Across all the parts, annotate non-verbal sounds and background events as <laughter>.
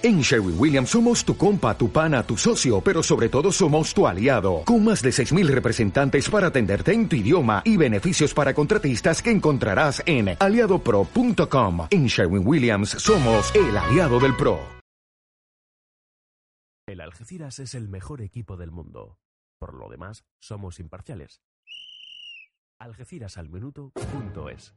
En Sherwin Williams somos tu compa, tu pana, tu socio, pero sobre todo somos tu aliado, con más de 6.000 representantes para atenderte en tu idioma y beneficios para contratistas que encontrarás en aliadopro.com. En Sherwin Williams somos el aliado del PRO. El Algeciras es el mejor equipo del mundo. Por lo demás, somos imparciales. Algecirasalminuto.es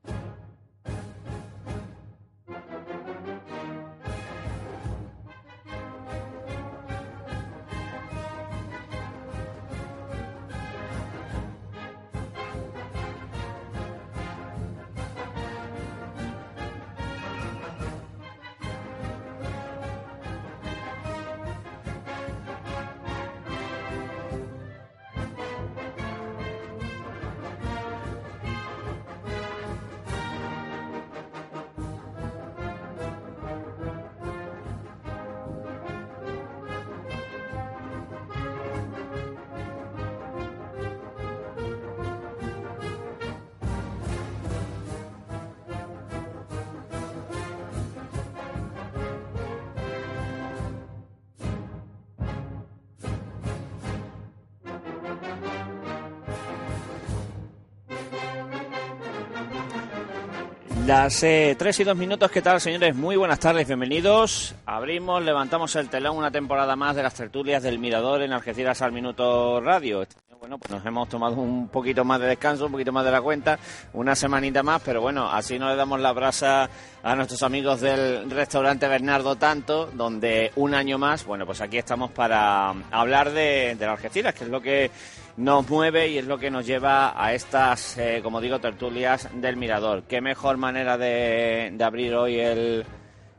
Las eh, 3 y 2 minutos, ¿qué tal, señores? Muy buenas tardes, bienvenidos. Abrimos, levantamos el telón una temporada más de las tertulias del Mirador en Algeciras al Minuto Radio. Este Bueno, pues nos hemos tomado un poquito más de descanso, un poquito más de la cuenta, una semanita más, pero bueno, así no le damos la brasa a nuestros amigos del restaurante Bernardo Tanto, donde un año más, bueno, pues aquí estamos para hablar de, de Algeciras, que es lo que nos mueve y es lo que nos lleva a estas, eh, como digo, tertulias del Mirador. Qué mejor manera de, de abrir hoy el,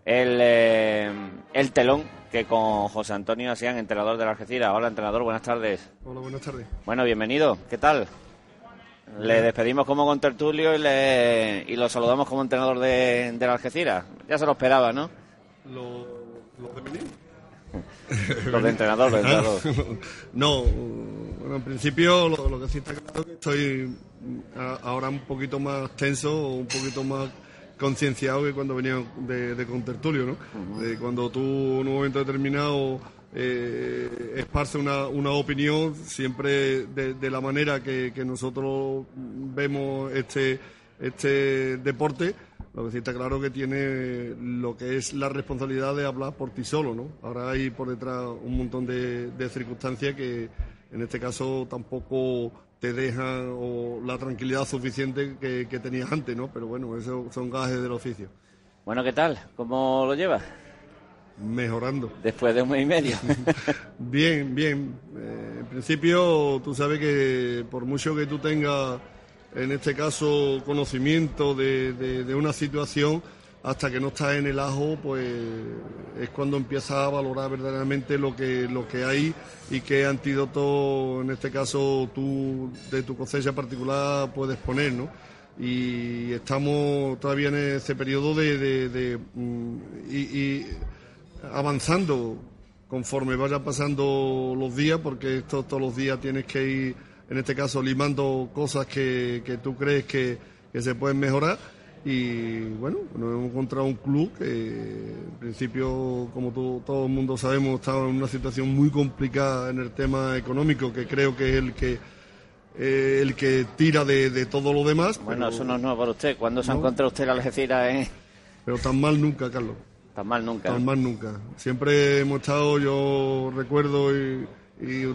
el, eh, el telón que con José Antonio Asián, entrenador de la Algeciras. Hola, entrenador, buenas tardes. Hola, buenas tardes. Bueno, bienvenido. ¿Qué tal? Le despedimos como con tertulio y, le, y lo saludamos como entrenador de, de la Algeciras. Ya se lo esperaba, ¿no? ¿Lo, lo de venir? <laughs> Los de entrenador, los de entrenador. <laughs> no, bueno, en principio lo, lo que sí está claro es que estoy a- ahora un poquito más tenso, un poquito más concienciado que cuando venía de, de contertulio, ¿no? De cuando tú en un momento determinado eh, esparce una, una opinión, siempre de, de la manera que, que nosotros vemos este, este deporte, lo que sí está claro que tiene lo que es la responsabilidad de hablar por ti solo, ¿no? Ahora hay por detrás un montón de, de circunstancias que en este caso tampoco te dejan o la tranquilidad suficiente que, que tenías antes, ¿no? Pero bueno, eso son gajes del oficio. Bueno, ¿qué tal? ¿Cómo lo llevas? Mejorando. Después de un mes y medio. <laughs> Bien, bien. Eh, en principio, tú sabes que por mucho que tú tengas, en este caso, conocimiento de, una situación, hasta que no estás en el ajo, pues es cuando empiezas a valorar verdaderamente lo que, lo que hay y qué antídoto, en este caso, tú, de tu cosecha particular, puedes poner, ¿no? Y estamos todavía en ese periodo de... de- mm, y avanzando conforme vayan pasando los días, porque esto todos los días tienes que ir, en este caso, limando cosas que, que tú crees que, que se pueden mejorar. Y bueno, nos hemos encontrado un club que, en principio, como tú- todo el mundo sabemos, estaba en una situación muy complicada en el tema económico, que creo que es el que eh, el que tira de, de todo lo demás. Bueno, pero- eso no es nuevo para usted. ¿Cuándo se ha No. encontrado usted la Algeciras eh? Pero tan mal nunca, Carlos. Tan mal nunca. Tan mal nunca. Siempre hemos estado, yo recuerdo, y,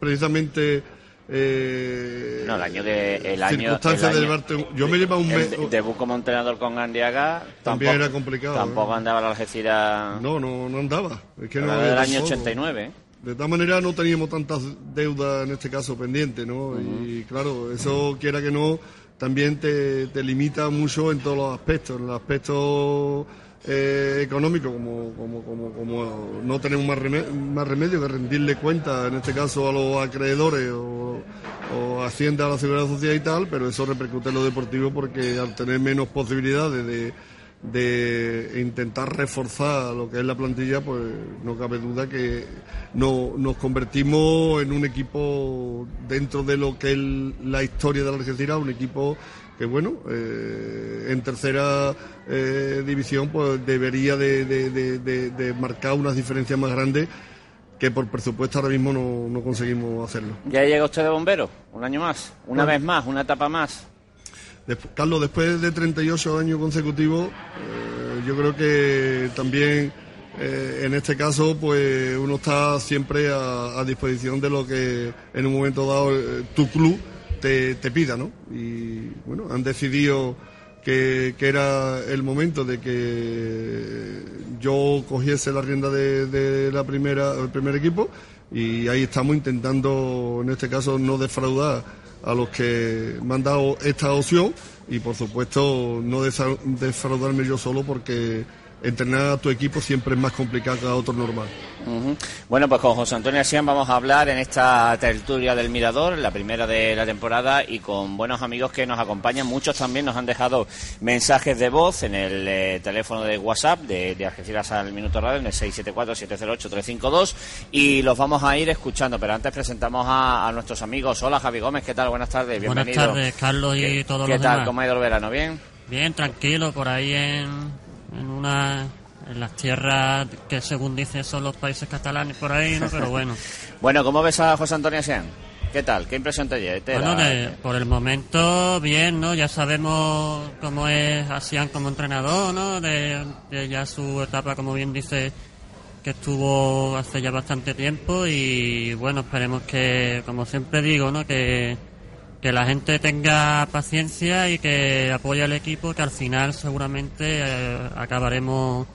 precisamente. Eh, No, el año de. El año, el del Yo me llevo un el mes. de- debut como entrenador con Gandiaga. También tampoco- era complicado, Tampoco ¿eh? andaba la Algeciras. No, no, no andaba. Es que no Era había del año tampoco. 89. ¿eh? De tal manera no teníamos tantas deudas en este caso pendientes, ¿no? Y claro, eso quiera que no, también te, te limita mucho en todos los aspectos. En el aspecto eh, económico, como, como, como, como no tenemos más, reme- más remedio que rendirle cuenta, en este caso a los acreedores o, Hacienda a la Seguridad Social y tal, pero eso repercute en lo deportivo porque al tener menos posibilidades de de intentar reforzar lo que es la plantilla, pues no cabe duda que no, nos convertimos en un equipo dentro de lo que es la historia de la Algeciras, un equipo que bueno, eh, en tercera eh, división pues debería de, de, de, de, marcar unas diferencias más grandes que por presupuesto ahora mismo no, no conseguimos hacerlo. ¿Ya llega usted de bombero? ¿Un año más? ¿Una vez más? ¿Una etapa más? Carlos, después de 38 años consecutivos, eh, yo creo que también en este caso, pues uno está siempre a, disposición de lo que en un momento dado tu club te, pida, ¿no? Y bueno, han decidido que, era el momento de que yo cogiese la rienda de, la primera, del primer equipo y ahí estamos intentando, en este caso, no defraudar a los que me han dado esta opción y por supuesto no defraudarme yo solo porque entrenar a tu equipo siempre es más complicado que a otro normal. Bueno, pues con José Antonio Asián vamos a hablar en esta tertulia del Mirador, la primera de la temporada, y con buenos amigos que nos acompañan. Muchos también nos han dejado mensajes de voz en el eh, teléfono de WhatsApp de, de Algeciras al Minuto Radio, en el 674-708-352, y los vamos a ir escuchando. Pero antes presentamos a, nuestros amigos. Hola, Javi Gómez, ¿qué tal? Buenas tardes, bienvenido. Buenas tardes, Carlos y todos los demás. ¿Qué tal? ¿Cómo ha ido el verano? ¿Bien? Bien, tranquilo, por ahí en en una en las tierras que según dicen son los países catalanes por ahí, ¿no? Pero bueno. <laughs> bueno, ¿cómo ves a José Antonio Sean? ¿Qué tal? ¿Qué impresión te lleva? Bueno, por el momento bien, ¿no? Ya sabemos cómo es Asian como entrenador, ¿no? De, de, ya su etapa, como bien dice, que estuvo hace ya bastante tiempo y bueno, esperemos que, como siempre digo, ¿no? Que que la gente tenga paciencia y que apoye al equipo, que al final seguramente eh, acabaremos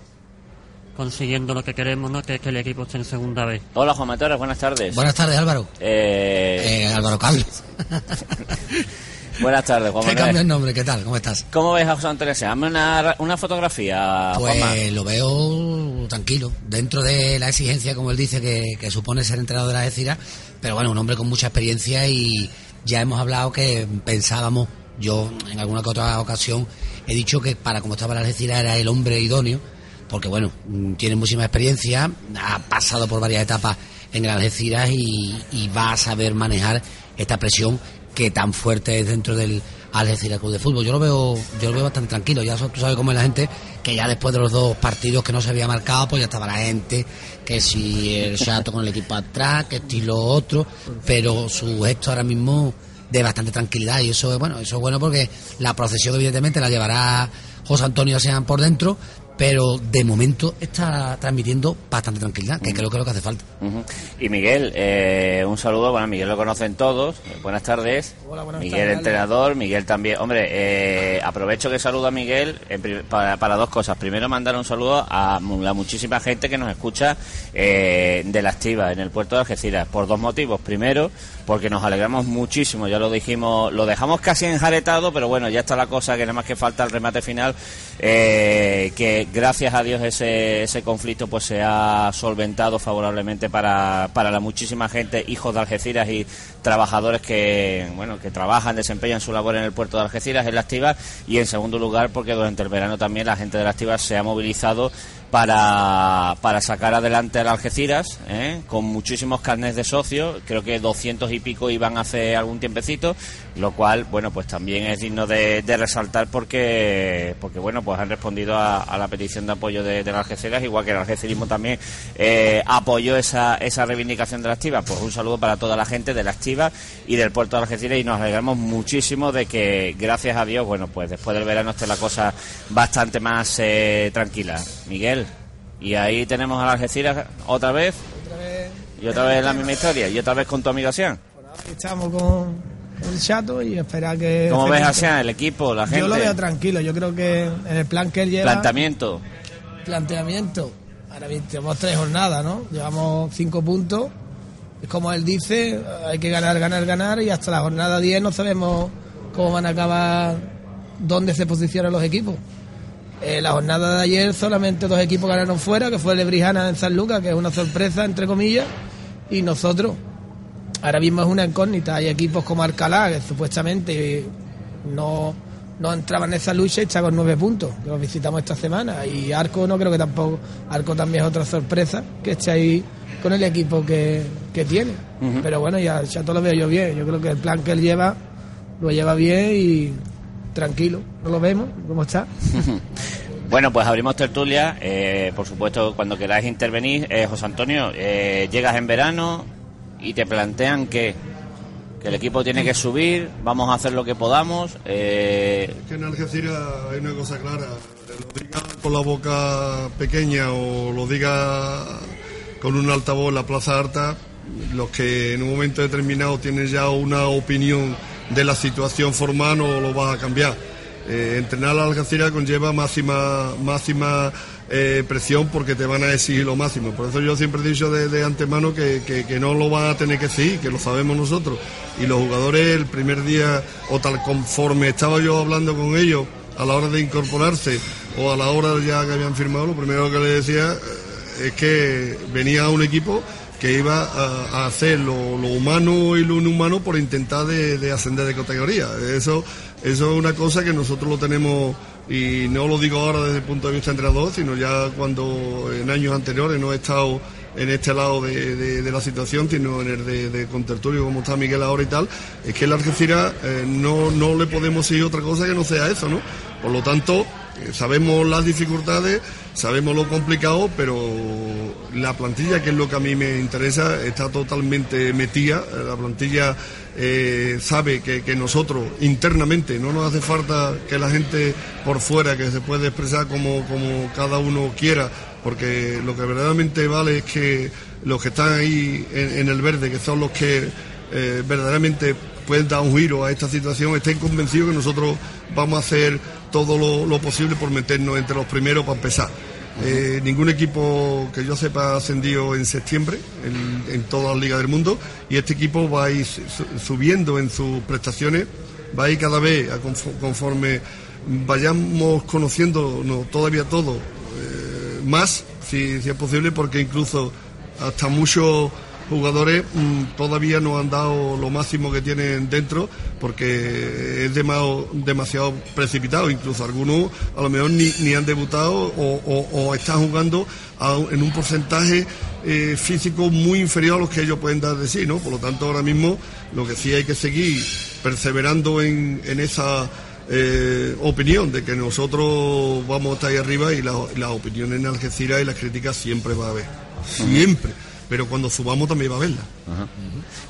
consiguiendo lo que queremos, ¿no? que es que el equipo esté en segunda vez. Hola Juan Matores, buenas tardes. Buenas tardes Álvaro. Eh... eh Álvaro Carlos. <laughs> Buenas tardes, Juan <laughs> ¿Qué cambia el nombre? ¿Qué tal? ¿Cómo estás? ¿Cómo ves a José Antonio? Hazme una, una fotografía, Pues lo veo tranquilo, dentro de la exigencia, como él dice, que, que supone ser entrenador de la Algeciras, pero bueno, un hombre con mucha experiencia y, ya hemos hablado que pensábamos, yo en alguna que otra ocasión he dicho que para como estaba la Algeciras era el hombre idóneo, porque bueno, tiene muchísima experiencia, ha pasado por varias etapas en el Algeciras y, va a saber manejar esta presión que tan fuerte es dentro del Algeciras Club de Fútbol. Yo lo veo, yo lo veo bastante tranquilo. Ya tú sabes cómo es la gente, que ya después de los dos partidos que no se había marcado, pues ya estaba la gente, que si el chato con el equipo atrás, que estilo otro, pero su gesto ahora mismo de bastante tranquilidad y eso es bueno, eso es bueno porque la procesión evidentemente la llevará José Antonio Sean por dentro, pero de momento está transmitiendo bastante tranquilidad, que creo que es lo que hace falta. Y Miguel, eh, un saludo, bueno, Miguel lo conocen todos, buenas tardes. Hola, buenas Miguel, entrenador, Miguel también. Hombre, eh, aprovecho que saludo a Miguel para, dos cosas. Primero, mandar un saludo a la muchísima gente que nos escucha eh, de la activa en el puerto de Algeciras, por dos motivos. Primero, porque nos alegramos muchísimo, ya lo dijimos, lo dejamos casi enjaretado, pero bueno, ya está la cosa que nada más que falta el remate final, que gracias a Dios ese, ese conflicto pues se ha solventado favorablemente para, para la muchísima gente, hijos de Algeciras y trabajadores que bueno que trabajan, desempeñan su labor en el puerto de Algeciras, en la activa, y en segundo lugar porque durante el verano también la gente de la activa se ha movilizado para, para sacar adelante al Algeciras, ¿eh? con muchísimos carnes de socios, creo que 200 y pico iban hace algún tiempecito, lo cual, bueno, pues también es digno de, resaltar porque, porque, bueno, pues han respondido a, la petición de apoyo de Algeciras, igual que el algecirismo también eh, apoyó esa, esa reivindicación de la activa. Pues un saludo para toda la gente de la activa y del puerto de Algeciras y nos alegramos muchísimo de que, gracias a Dios, bueno, pues después del verano esté la cosa bastante más eh, tranquila. Miguel. Y ahí tenemos a la Algeciras otra vez. Y otra vez la misma historia. Y otra vez con tu amigo Asian. Estamos con el chato y espera que. ¿Cómo ves Asian, el equipo, la gente? Yo lo veo tranquilo. Yo creo que en el plan que él lleva. Planteamiento. Planteamiento. Ahora bien, tenemos tres jornadas, ¿no? Llevamos cinco puntos. Es como él dice, hay que ganar, ganar, ganar. Y hasta la jornada 10 no sabemos cómo van a acabar, dónde se posicionan los equipos. Eh, la jornada de ayer solamente dos equipos ganaron fuera, que fue el Lebrijana en San Lucas, que es una sorpresa, entre comillas, y nosotros. Ahora mismo es una incógnita. Hay equipos como Alcalá, que supuestamente no, no entraban en esa lucha y está con nueve puntos, que los visitamos esta semana. Y Arco no creo que tampoco. Arco también es otra sorpresa, que esté ahí con el equipo que, tiene. Pero bueno, ya, ya todo lo veo yo bien. Yo creo que el plan que él lleva lo lleva bien y tranquilo, no lo vemos, cómo está. <laughs> Bueno, pues abrimos tertulia. Eh, por supuesto, cuando queráis intervenir, eh, José Antonio, eh, llegas en verano y te plantean que, que el equipo tiene que subir, vamos a hacer lo que podamos. Es que en Algeciras hay una cosa clara. Lo diga con la boca pequeña o lo diga con un altavoz en la Plaza Alta, los que en un momento determinado tienen ya una opinión de la situación formal no lo va a cambiar eh, entrenar a la Algeciras conlleva máxima, máxima eh, presión porque te van a exigir lo máximo. Por eso yo siempre he dicho de, antemano que, no lo van a tener que exigir, que lo sabemos nosotros. Y los jugadores el primer día, o tal conforme estaba yo hablando con ellos a la hora de incorporarse o a la hora ya que habían firmado, lo primero que les decía eh, es que venía un equipo que iba a, hacer lo, humano y lo inhumano por intentar de, ascender de categoría. Eso, eso es una cosa que nosotros lo tenemos, y no lo digo ahora desde el punto de vista entrenador, sino ya cuando en años anteriores no he estado en este lado de, la situación, sino en el de, de contertulio, como está Miguel ahora y tal, es que el Algeciras eh, no, no le podemos seguir otra cosa que no sea eso, ¿no? Por lo tanto, sabemos las dificultades, sabemos lo complicado, pero la plantilla, que es lo que a mí me interesa, está totalmente metida. La plantilla eh, sabe que, nosotros internamente no nos hace falta que la gente por fuera, que se puede expresar como, como cada uno quiera, porque lo que verdaderamente vale es que los que están ahí en, el verde, que son los que eh, verdaderamente pueden dar un giro a esta situación, estén convencidos que nosotros vamos a hacer todo lo, posible por meternos entre los primeros para empezar. Eh, ningún equipo que yo sepa ha ascendido en septiembre en, todas las ligas del mundo y este equipo va a ir subiendo en sus prestaciones, va a ir cada vez conforme vayamos conociendo todavía todo eh, más, si, si es posible, porque incluso hasta muchos jugadores mm, todavía no han dado lo máximo que tienen dentro porque es demasiado, demasiado precipitado. Incluso algunos a lo mejor ni, ni han debutado o, están jugando en un porcentaje eh, físico muy inferior a los que ellos pueden dar de sí. ¿no? Por lo tanto, ahora mismo lo que sí hay que seguir perseverando en, en esa eh, opinión de que nosotros vamos a estar ahí arriba y las opiniones en Algeciras y las críticas siempre va a haber. Siempre pero cuando subamos también va a verla.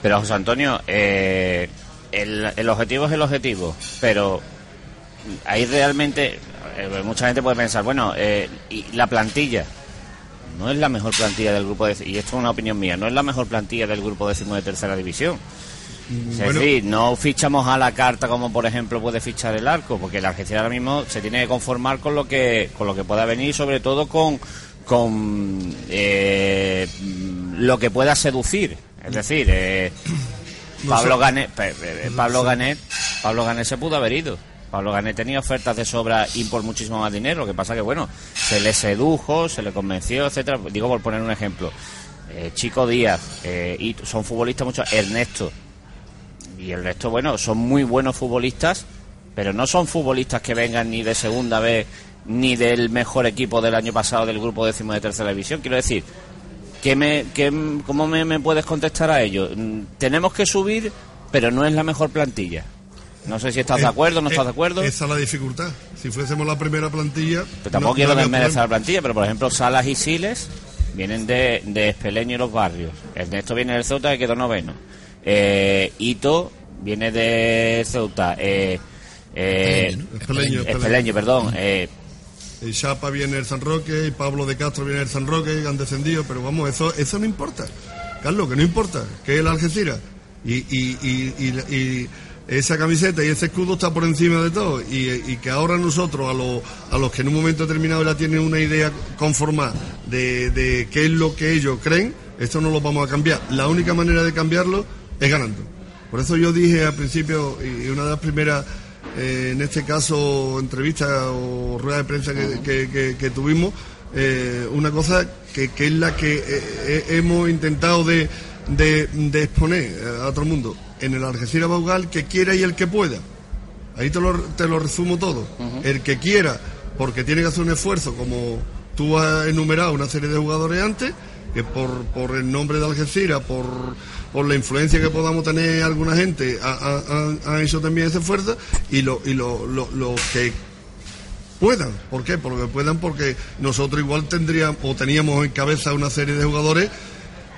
Pero José Antonio, eh, el, objetivo es el objetivo, pero ahí realmente eh, mucha gente puede pensar, bueno, eh, y la plantilla no es la mejor plantilla del grupo de, y esto es una opinión mía, no es la mejor plantilla del grupo décimo de tercera división. Es decir, no fichamos a la carta como por ejemplo puede fichar el arco, porque la agencia ahora mismo se tiene que conformar con lo que con lo que pueda venir, sobre todo con con eh, lo que pueda seducir. Es decir, eh, Pablo Ganet, Pablo Ganet, Pablo Ganet se pudo haber ido. Pablo Ganet tenía ofertas de sobra y por muchísimo más dinero. Lo que pasa que, bueno, se le sedujo, se le convenció, etcétera. Digo por poner un ejemplo. Eh, Chico Díaz, y son futbolistas muchos. Ernesto. Y el resto, bueno, son muy buenos futbolistas, pero no son futbolistas que vengan ni de segunda vez ni del mejor equipo del año pasado del grupo décimo de tercera división. Quiero decir, ¿qué me, qué, ¿cómo me, puedes contestar a ello? Mm, tenemos que subir, pero no es la mejor plantilla. No sé si estás de eh, acuerdo o no estás de acuerdo. Esa es la dificultad. Si fuésemos la primera plantilla. Pero tampoco quiero desmerecer la plantilla, pero por ejemplo, Salas y Siles vienen de, de Espeleño y los barrios. Ernesto viene del Ceuta y quedó noveno. Eh, Ito viene de Ceuta. Eh, eh, Espeleño, perdón. Eh, y Chapa viene del San Roque, y Pablo de Castro viene del San Roque, han descendido, pero vamos, eso, eso no importa. Carlos, que no importa, que es el Algeciras. Y, y, y, y, esa camiseta y ese escudo está por encima de todo. Y, que ahora nosotros, a, los a los que en un momento determinado ya tienen una idea conformada de, de qué es lo que ellos creen, esto no lo vamos a cambiar. La única manera de cambiarlo es ganando. Por eso yo dije al principio, y una de las primeras eh, en este caso entrevista o rueda de prensa que, tuvimos, eh, una cosa que, es la que eh, hemos intentado de, exponer a otro mundo. En el Algeciras Baugal, que quiera y el que pueda. Ahí te lo, te lo resumo todo. El que quiera, porque tiene que hacer un esfuerzo, como tú has enumerado una serie de jugadores antes, que por, por el nombre de Algeciras, por, por la influencia que podamos tener alguna gente, han hecho también ese esfuerzo y lo, y lo, lo, que puedan. ¿Por qué? Porque puedan porque nosotros igual tendríamos o teníamos en cabeza una serie de jugadores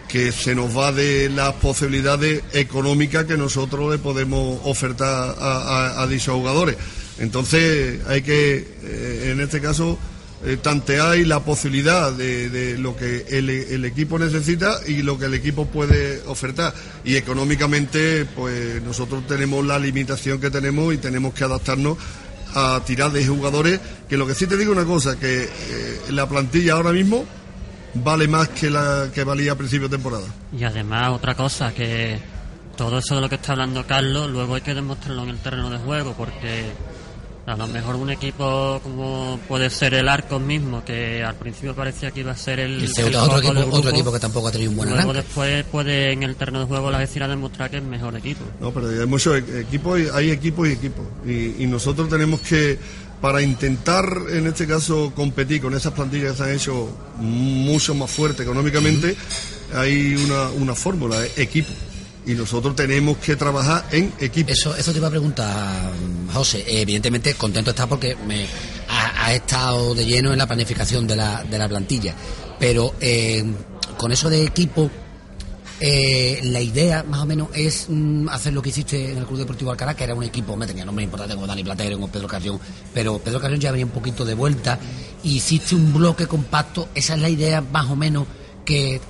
que se nos va de las posibilidades económicas que nosotros le podemos ofertar a, dichos jugadores. Entonces hay que, eh, en este caso, eh, tantear la posibilidad de, lo que el, equipo necesita y lo que el equipo puede ofertar. Y económicamente, pues nosotros tenemos la limitación que tenemos y tenemos que adaptarnos a tirar de jugadores. Que lo que sí te digo una cosa, que eh, la plantilla ahora mismo vale más que la que valía a principio de temporada. Y además otra cosa, que todo eso de lo que está hablando Carlos, luego hay que demostrarlo en el terreno de juego, porque a lo mejor un equipo como puede ser el Arcos mismo, que al principio parecía que iba a ser el... otro, equipo, otro equipo que tampoco ha tenido un buen luego después puede en el terreno de juego la vecina demostrar que es mejor equipo. No, pero hay muchos equipos, hay equipos y equipos. y nosotros tenemos que para intentar, en este caso, competir con esas plantillas que se han hecho mucho más fuertes económicamente, hay una, una fórmula, equipo. Y nosotros tenemos que trabajar en equipo. Eso, eso te iba a preguntar, José. Evidentemente, contento está porque me ha, estado de lleno en la planificación de la, de la plantilla. Pero eh, con eso de equipo, eh, la idea, más o menos, es mm, hacer lo que hiciste en el Club Deportivo Alcalá, que era un equipo, me tenía nombres importantes como Dani Platero, como Pedro Carrión, pero Pedro Carrión ya venía un poquito de vuelta. hiciste un bloque compacto, esa es la idea, más o menos,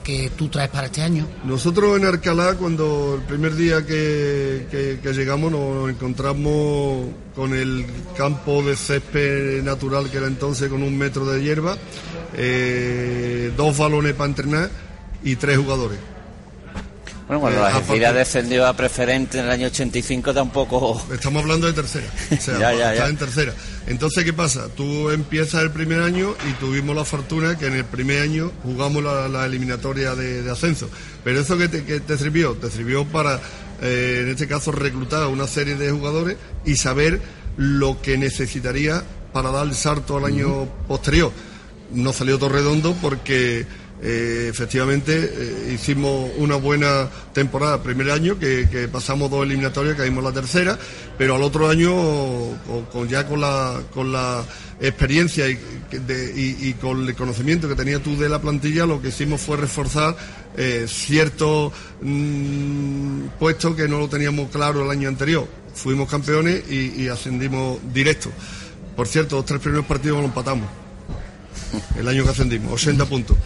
que, tú traes para este año? Nosotros en Alcalá, cuando el primer día que, llegamos, nos encontramos con el campo de césped natural que era entonces con un metro de hierba, eh, dos balones para entrenar y tres jugadores. Bueno, cuando la Algeciras descendió a preferente en el año 85 tampoco... Estamos hablando de tercera, <laughs> o sea, está en tercera. Entonces, ¿qué pasa? Tú empiezas el primer año y tuvimos la fortuna que en el primer año jugamos la, eliminatoria de, ascenso. Pero eso que te, sirvió, te sirvió para, eh, en este caso, reclutar una serie de jugadores y saber lo que necesitaría para dar el salto al año posterior. No salió todo redondo porque eh, efectivamente eh, hicimos una buena temporada primer año que, pasamos dos eliminatorias caímos la tercera pero al otro año con, ya con la con la experiencia y, con el conocimiento que tenía tú de la plantilla lo que hicimos fue reforzar eh, ciertos mm, puestos que no lo teníamos claro el año anterior. Fuimos campeones y, ascendimos directo. Por cierto los tres primeros partidos los empatamos. El año que ascendimos 80 puntos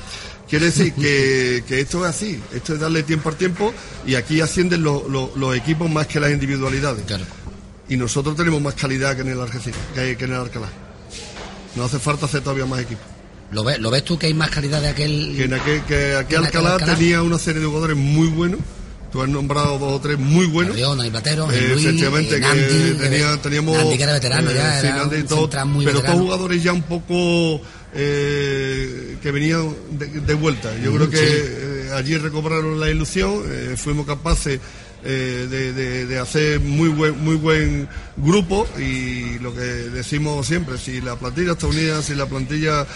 Quiere decir que, esto es así, esto es darle tiempo al tiempo y aquí ascienden los equipos más que las individualidades. Y nosotros tenemos más calidad que en el Algeciras, que, en el Alcalá. No hace falta hacer todavía más equipos. ¿Lo ves, ¿Lo ves tú que hay más calidad de aquel? Que, en aquel, que aquí Alcalá, tenía una serie de jugadores muy buenos. Tú has nombrado dos o tres muy buenos. Dani Platero, eh, efectivamente, que tenía, teníamos. Nandi, que era veterano ya, eh, todo, pero todos jugadores ya un poco eh, que venían de, vuelta. Yo creo que eh, allí recobraron la ilusión, eh, fuimos capaces de, hacer muy buen, muy buen grupo y lo que decimos siempre, si la plantilla está unida, si la plantilla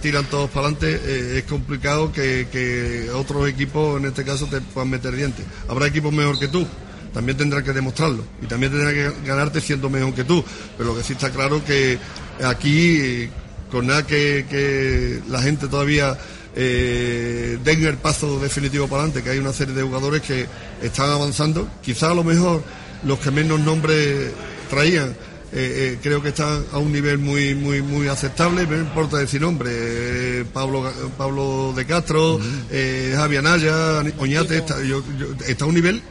tiran todos para adelante, es complicado que, otros equipos, en este caso, te puedan meter dientes. Habrá equipos mejor que tú, también tendrás que demostrarlo y también tendrás que ganarte siendo mejor que tú. Pero lo que sí está claro que aquí con nada que, la gente todavía eh, den el paso definitivo para adelante, que hay una serie de jugadores que están avanzando. Quizá a lo mejor los que menos nombres traían, eh, eh, creo que están a un nivel muy muy muy aceptable, no importa decir nombre, eh, Pablo Pablo de Castro, Javier Anaya, Oñate, está, está a un nivel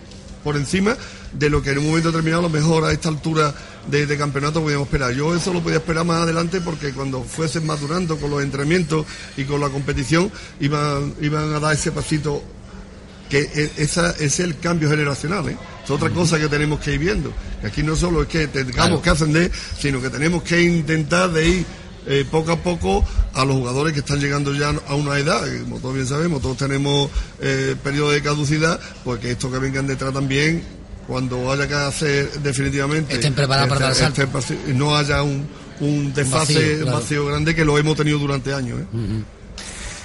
por encima de lo que en un momento determinado a lo mejor a esta altura de, campeonato podíamos esperar. Yo eso lo podía esperar más adelante porque cuando fuesen madurando con los entrenamientos y con la competición iban, iban a dar ese pasito que e, esa es el cambio generacional. ¿eh? Es otra cosa que tenemos que ir viendo. Aquí no solo es que tengamos que ascender, sino que tenemos que intentar de ir eh, poco a poco a los jugadores que están llegando ya a una edad, como todos bien sabemos, todos tenemos eh, periodo de caducidad, pues que estos que vengan detrás también cuando haya que hacer definitivamente estén preparados para dar este, no haya un, un desfase vacío, grande que lo hemos tenido durante años. ¿eh?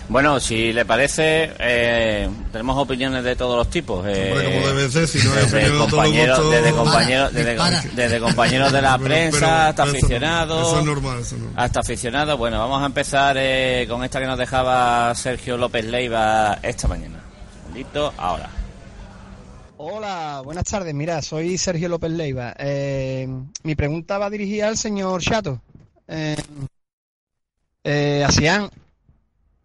Bueno, si le parece, eh, tenemos opiniones de todos los tipos. Eh, Hombre, como debe ser, si no hay desde, de compañeros, gustos- desde, Para, compañeros, desde, dispara. desde compañeros de la Pero- prensa pero- hasta eso no- aficionados. Eso es normal, eso es normal. Hasta aficionados. Bueno, vamos a empezar eh, con esta que nos dejaba Sergio López Leiva esta mañana. Segundito, ahora. Hola, buenas tardes. Mira, soy Sergio López Leiva. Eh, mi pregunta va dirigida al señor Chato. Eh, eh, Asian,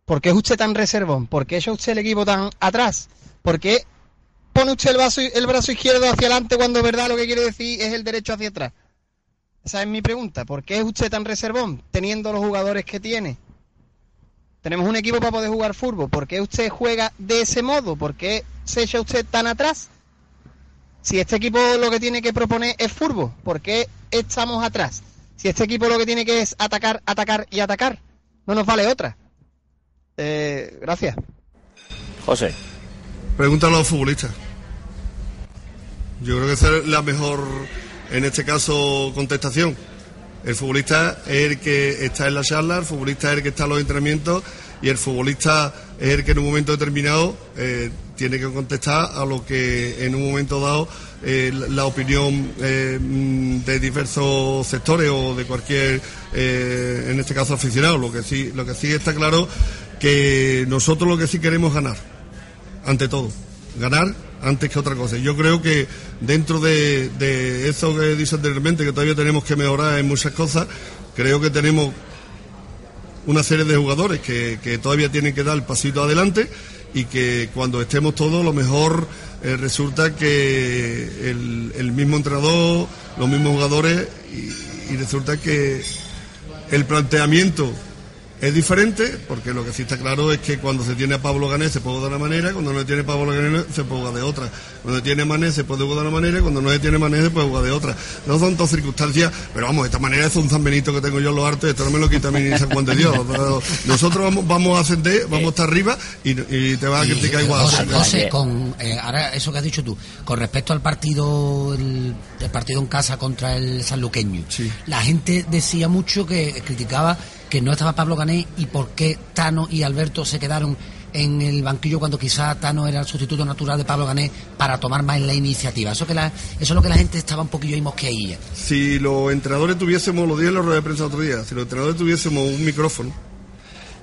¿por qué es usted tan reservón? ¿Por qué echa usted el equipo tan atrás? ¿Por qué pone usted el brazo, izquierdo hacia adelante cuando en verdad lo que quiere decir es el derecho hacia atrás? Esa es mi pregunta. ¿Por qué es usted tan reservón teniendo los jugadores que tiene? Tenemos un equipo para poder jugar fútbol. ¿Por qué usted juega de ese modo? ¿Por qué se echa usted tan atrás? Si este equipo lo que tiene que proponer es fútbol, ¿por qué estamos atrás? Si este equipo lo que tiene que es atacar, atacar y atacar, no nos vale otra. Eh, gracias. José. Pregúntalo a los futbolistas. Yo creo que esa es la mejor, en este caso, contestación. El futbolista es el que está en la charla, el futbolista es el que está en los entrenamientos y el futbolista es el que en un momento determinado eh, tiene que contestar a lo que en un momento dado eh, la, opinión eh, mm, de diversos sectores o de cualquier, eh, en este caso aficionado. Lo que sí, lo que sí está claro que nosotros lo que sí queremos ganar ante todo. Ganar antes que otra cosa. Yo creo que dentro de, de eso que dice anteriormente, que todavía tenemos que mejorar en muchas cosas, creo que tenemos una serie de jugadores que, que todavía tienen que dar el pasito adelante y que cuando estemos todos, lo mejor eh, resulta que el, el mismo entrenador, los mismos jugadores, y, y resulta que el planteamiento es diferente, porque lo que sí está claro es que cuando se tiene a Pablo Ganés se puede jugar de una manera, cuando no se tiene a Pablo Ganés se puede jugar de otra. Cuando tiene a Manés se puede jugar de una manera, cuando no se tiene a Manés se puede jugar de otra. No son dos circunstancias, pero vamos, esta manera es un San Benito que tengo yo en los artes, esto no me lo quita a mí ni San Juan de Dios. Nosotros vamos, vamos a ascender, vamos a estar arriba y, y te vas a criticar igual. José, José, con, eh, ahora eso que has dicho tú, con respecto al partido el, el partido en casa contra el sanluqueño, Sí. la gente decía mucho que criticaba que no estaba Pablo Gané y por qué Tano y Alberto se quedaron en el banquillo cuando quizá Tano era el sustituto natural de Pablo Gané para tomar más la iniciativa. Eso que la, eso es lo que la gente estaba un poquillo ahí mosqueilla. si los entrenadores tuviésemos, lo dije en la rueda de prensa otro día, si los entrenadores tuviésemos un micrófono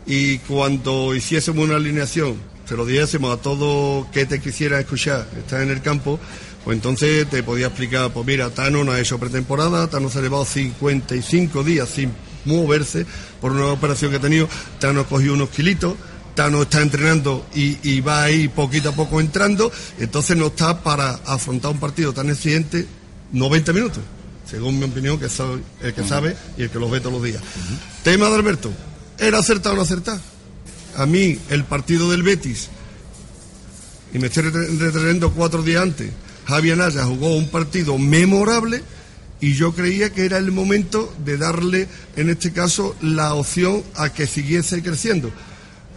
y cuando hiciésemos una alineación, se lo dijésemos a todo que te quisiera escuchar, estar en el campo, pues entonces te podía explicar, pues mira, Tano no ha hecho pretemporada, Tano se ha llevado 55 días sin moverse por una operación que ha tenido, Tano ha cogido unos kilitos, Tano está entrenando y, y va ahí poquito a poco entrando, entonces no está para afrontar un partido tan exigente 90 minutos, según mi opinión, que soy el que sabe y el que los ve todos los días. Tema de Alberto, ¿era acertado o no acertado? A mí, el partido del Betis, y me estoy retrayendo cuatro días antes, Javi Anaya jugó un partido memorable y yo creía que era el momento de darle, en este caso, la opción a que siguiese creciendo.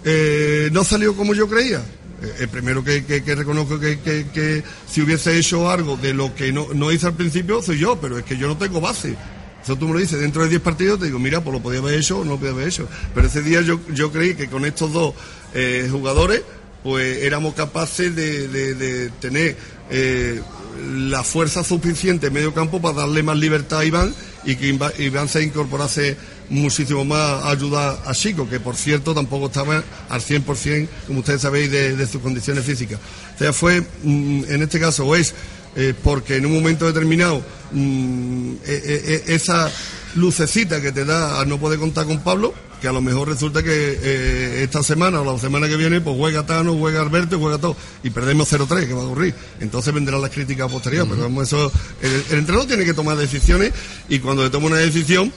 Eh, no salió como yo creía. Eh, El primero que, que- reconozco que, que- si hubiese hecho algo de lo que no, no hice al principio soy yo, pero es que yo no tengo base. Eso tú me lo dices, dentro de 10 partidos te digo, mira, pues lo podía haber hecho o no lo podía haber hecho. Pero ese día yo, yo creí que con estos dos eh, jugadores, pues éramos capaces de, de- de tener eh, la fuerza suficiente en medio campo para darle más libertad a Iván y que Iván se incorporase muchísimo más a ayudar a Chico, que por cierto tampoco estaba al 100%, como ustedes sabéis, de, sus condiciones físicas. O sea, fue, mm, en este caso, es eh, porque en un momento determinado mm, eh, eh, esa lucecita que te da a no poder contar con Pablo, que a lo mejor resulta que esta semana o la semana que viene pues juega Tano, juega Alberto y juega todo y perdemos 0-3 que va a ocurrir. Entonces vendrán las críticas posteriores, pero vamos, eso el, el entrenador tiene que tomar decisiones y cuando se toma una decisión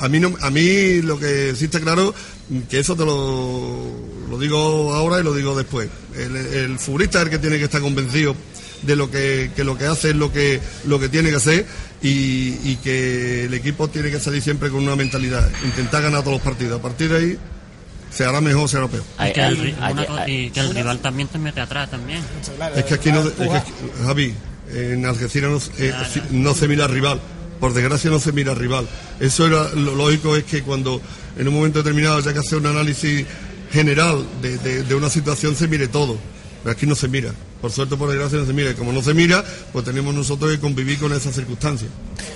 a mí, no, a mí lo que sí está claro, que eso te lo, lo digo ahora y lo digo después. El, el futbolista es el que tiene que estar convencido de lo que, que lo que hace es lo que, lo que tiene que hacer y, y que el equipo tiene que salir siempre con una mentalidad, intentar ganar todos los partidos. A partir de ahí, se hará mejor o se hará peor. Y que, el, y que rival también te mete atrás también. Es que aquí no, es que aquí- Javi, en Algeciras no, eh, no se mira al rival. Por desgracia no se mira al rival. Eso era lo lógico es que cuando en un momento determinado haya que hacer un análisis general de, de- de una situación se mire todo. Pero aquí no se mira. Por suerte, por desgracia, no se mira. Y como no se mira, pues tenemos nosotros que convivir con esas circunstancias.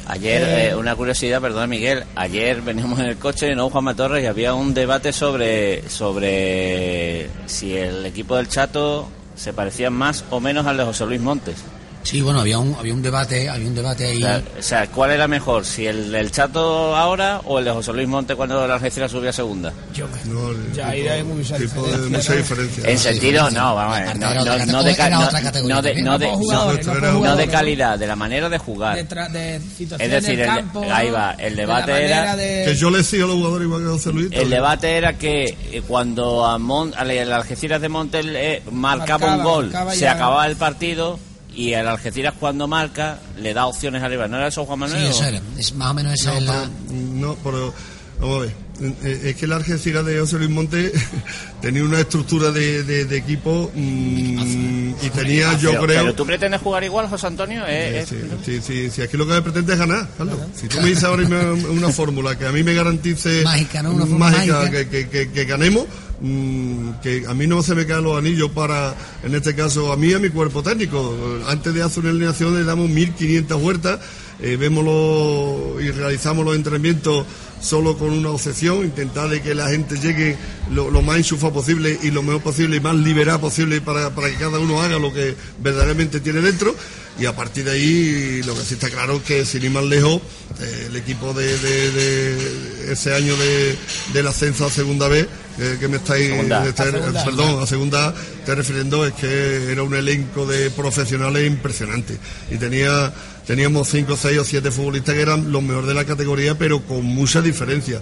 Ayer, eh, una curiosidad, perdón Miguel, ayer veníamos en el coche, ¿no, Juanma Torres? Y había un debate sobre, sobre si el equipo del Chato se parecía más o menos al de José Luis Montes. Sí, bueno, había un, había un debate, había un debate ahí. O sea, o sea, ¿cuál era mejor? ¿Si el del Chato ahora o el de José Luis Montes cuando la Algeciras subía a segunda? Yo No, el Ya, ahí tipo- hay mucha tipo de- diferencia, diferencia. En sentido, no, vamos a ver, no, no, no de, no- otra categoría no de- no de- no- de de calidad, de la manera de jugar. De, de Es decir, el- campo, ahí va, el De la debate manera era- de- Que yo le sigo a los jugadores igual que a José Luis. El debate era que eh, cuando a Mon, al al Algeciras de Montel eh, marcaba, un Marcaba, gol, marcaba se acababa el partido y el Algeciras cuando marca le da opciones arriba. ¿No era eso Juan Sí, Manuel? eso era. Es más o menos esa No, es la. pero, no, pero vamos a ver. Eh, Es que la Algeciras de José Luis Monte <laughs> tenía una estructura de, de- de equipo mm, y tenía, yo creo. pero tú pretendes jugar igual, José Antonio. Eh, eh, Sí, sí, sí, sí, aquí lo que me pretende es ganar, Carlos. Si tú me dices ahora mismo una fórmula que a mí me garantice Mágica, ¿no? Una fórmula mágica. que, que- que- que ganemos, mm, que a mí no se me caen los anillos para, en este caso, a mí y a mi cuerpo técnico. Antes de hacer una alineación le damos 1500 vueltas, eh, vémoslo y realizamos los entrenamientos solo con una obsesión, intentar de que la gente llegue lo, más enchufado posible y lo mejor posible y más liberado posible para, para que cada uno haga lo que verdaderamente tiene dentro. Y a partir de ahí, lo que sí está claro es que, sin ir más lejos, eh, el equipo de, de- de ese año de, del ascenso a segunda vez, eh, que me estáis, Segunda. A segunda. perdón, a segunda, te refiriendo, es que era un elenco de profesionales impresionante. Y tenía, teníamos cinco, seis o siete futbolistas que eran los mejores de la categoría, pero con mucha diferencia.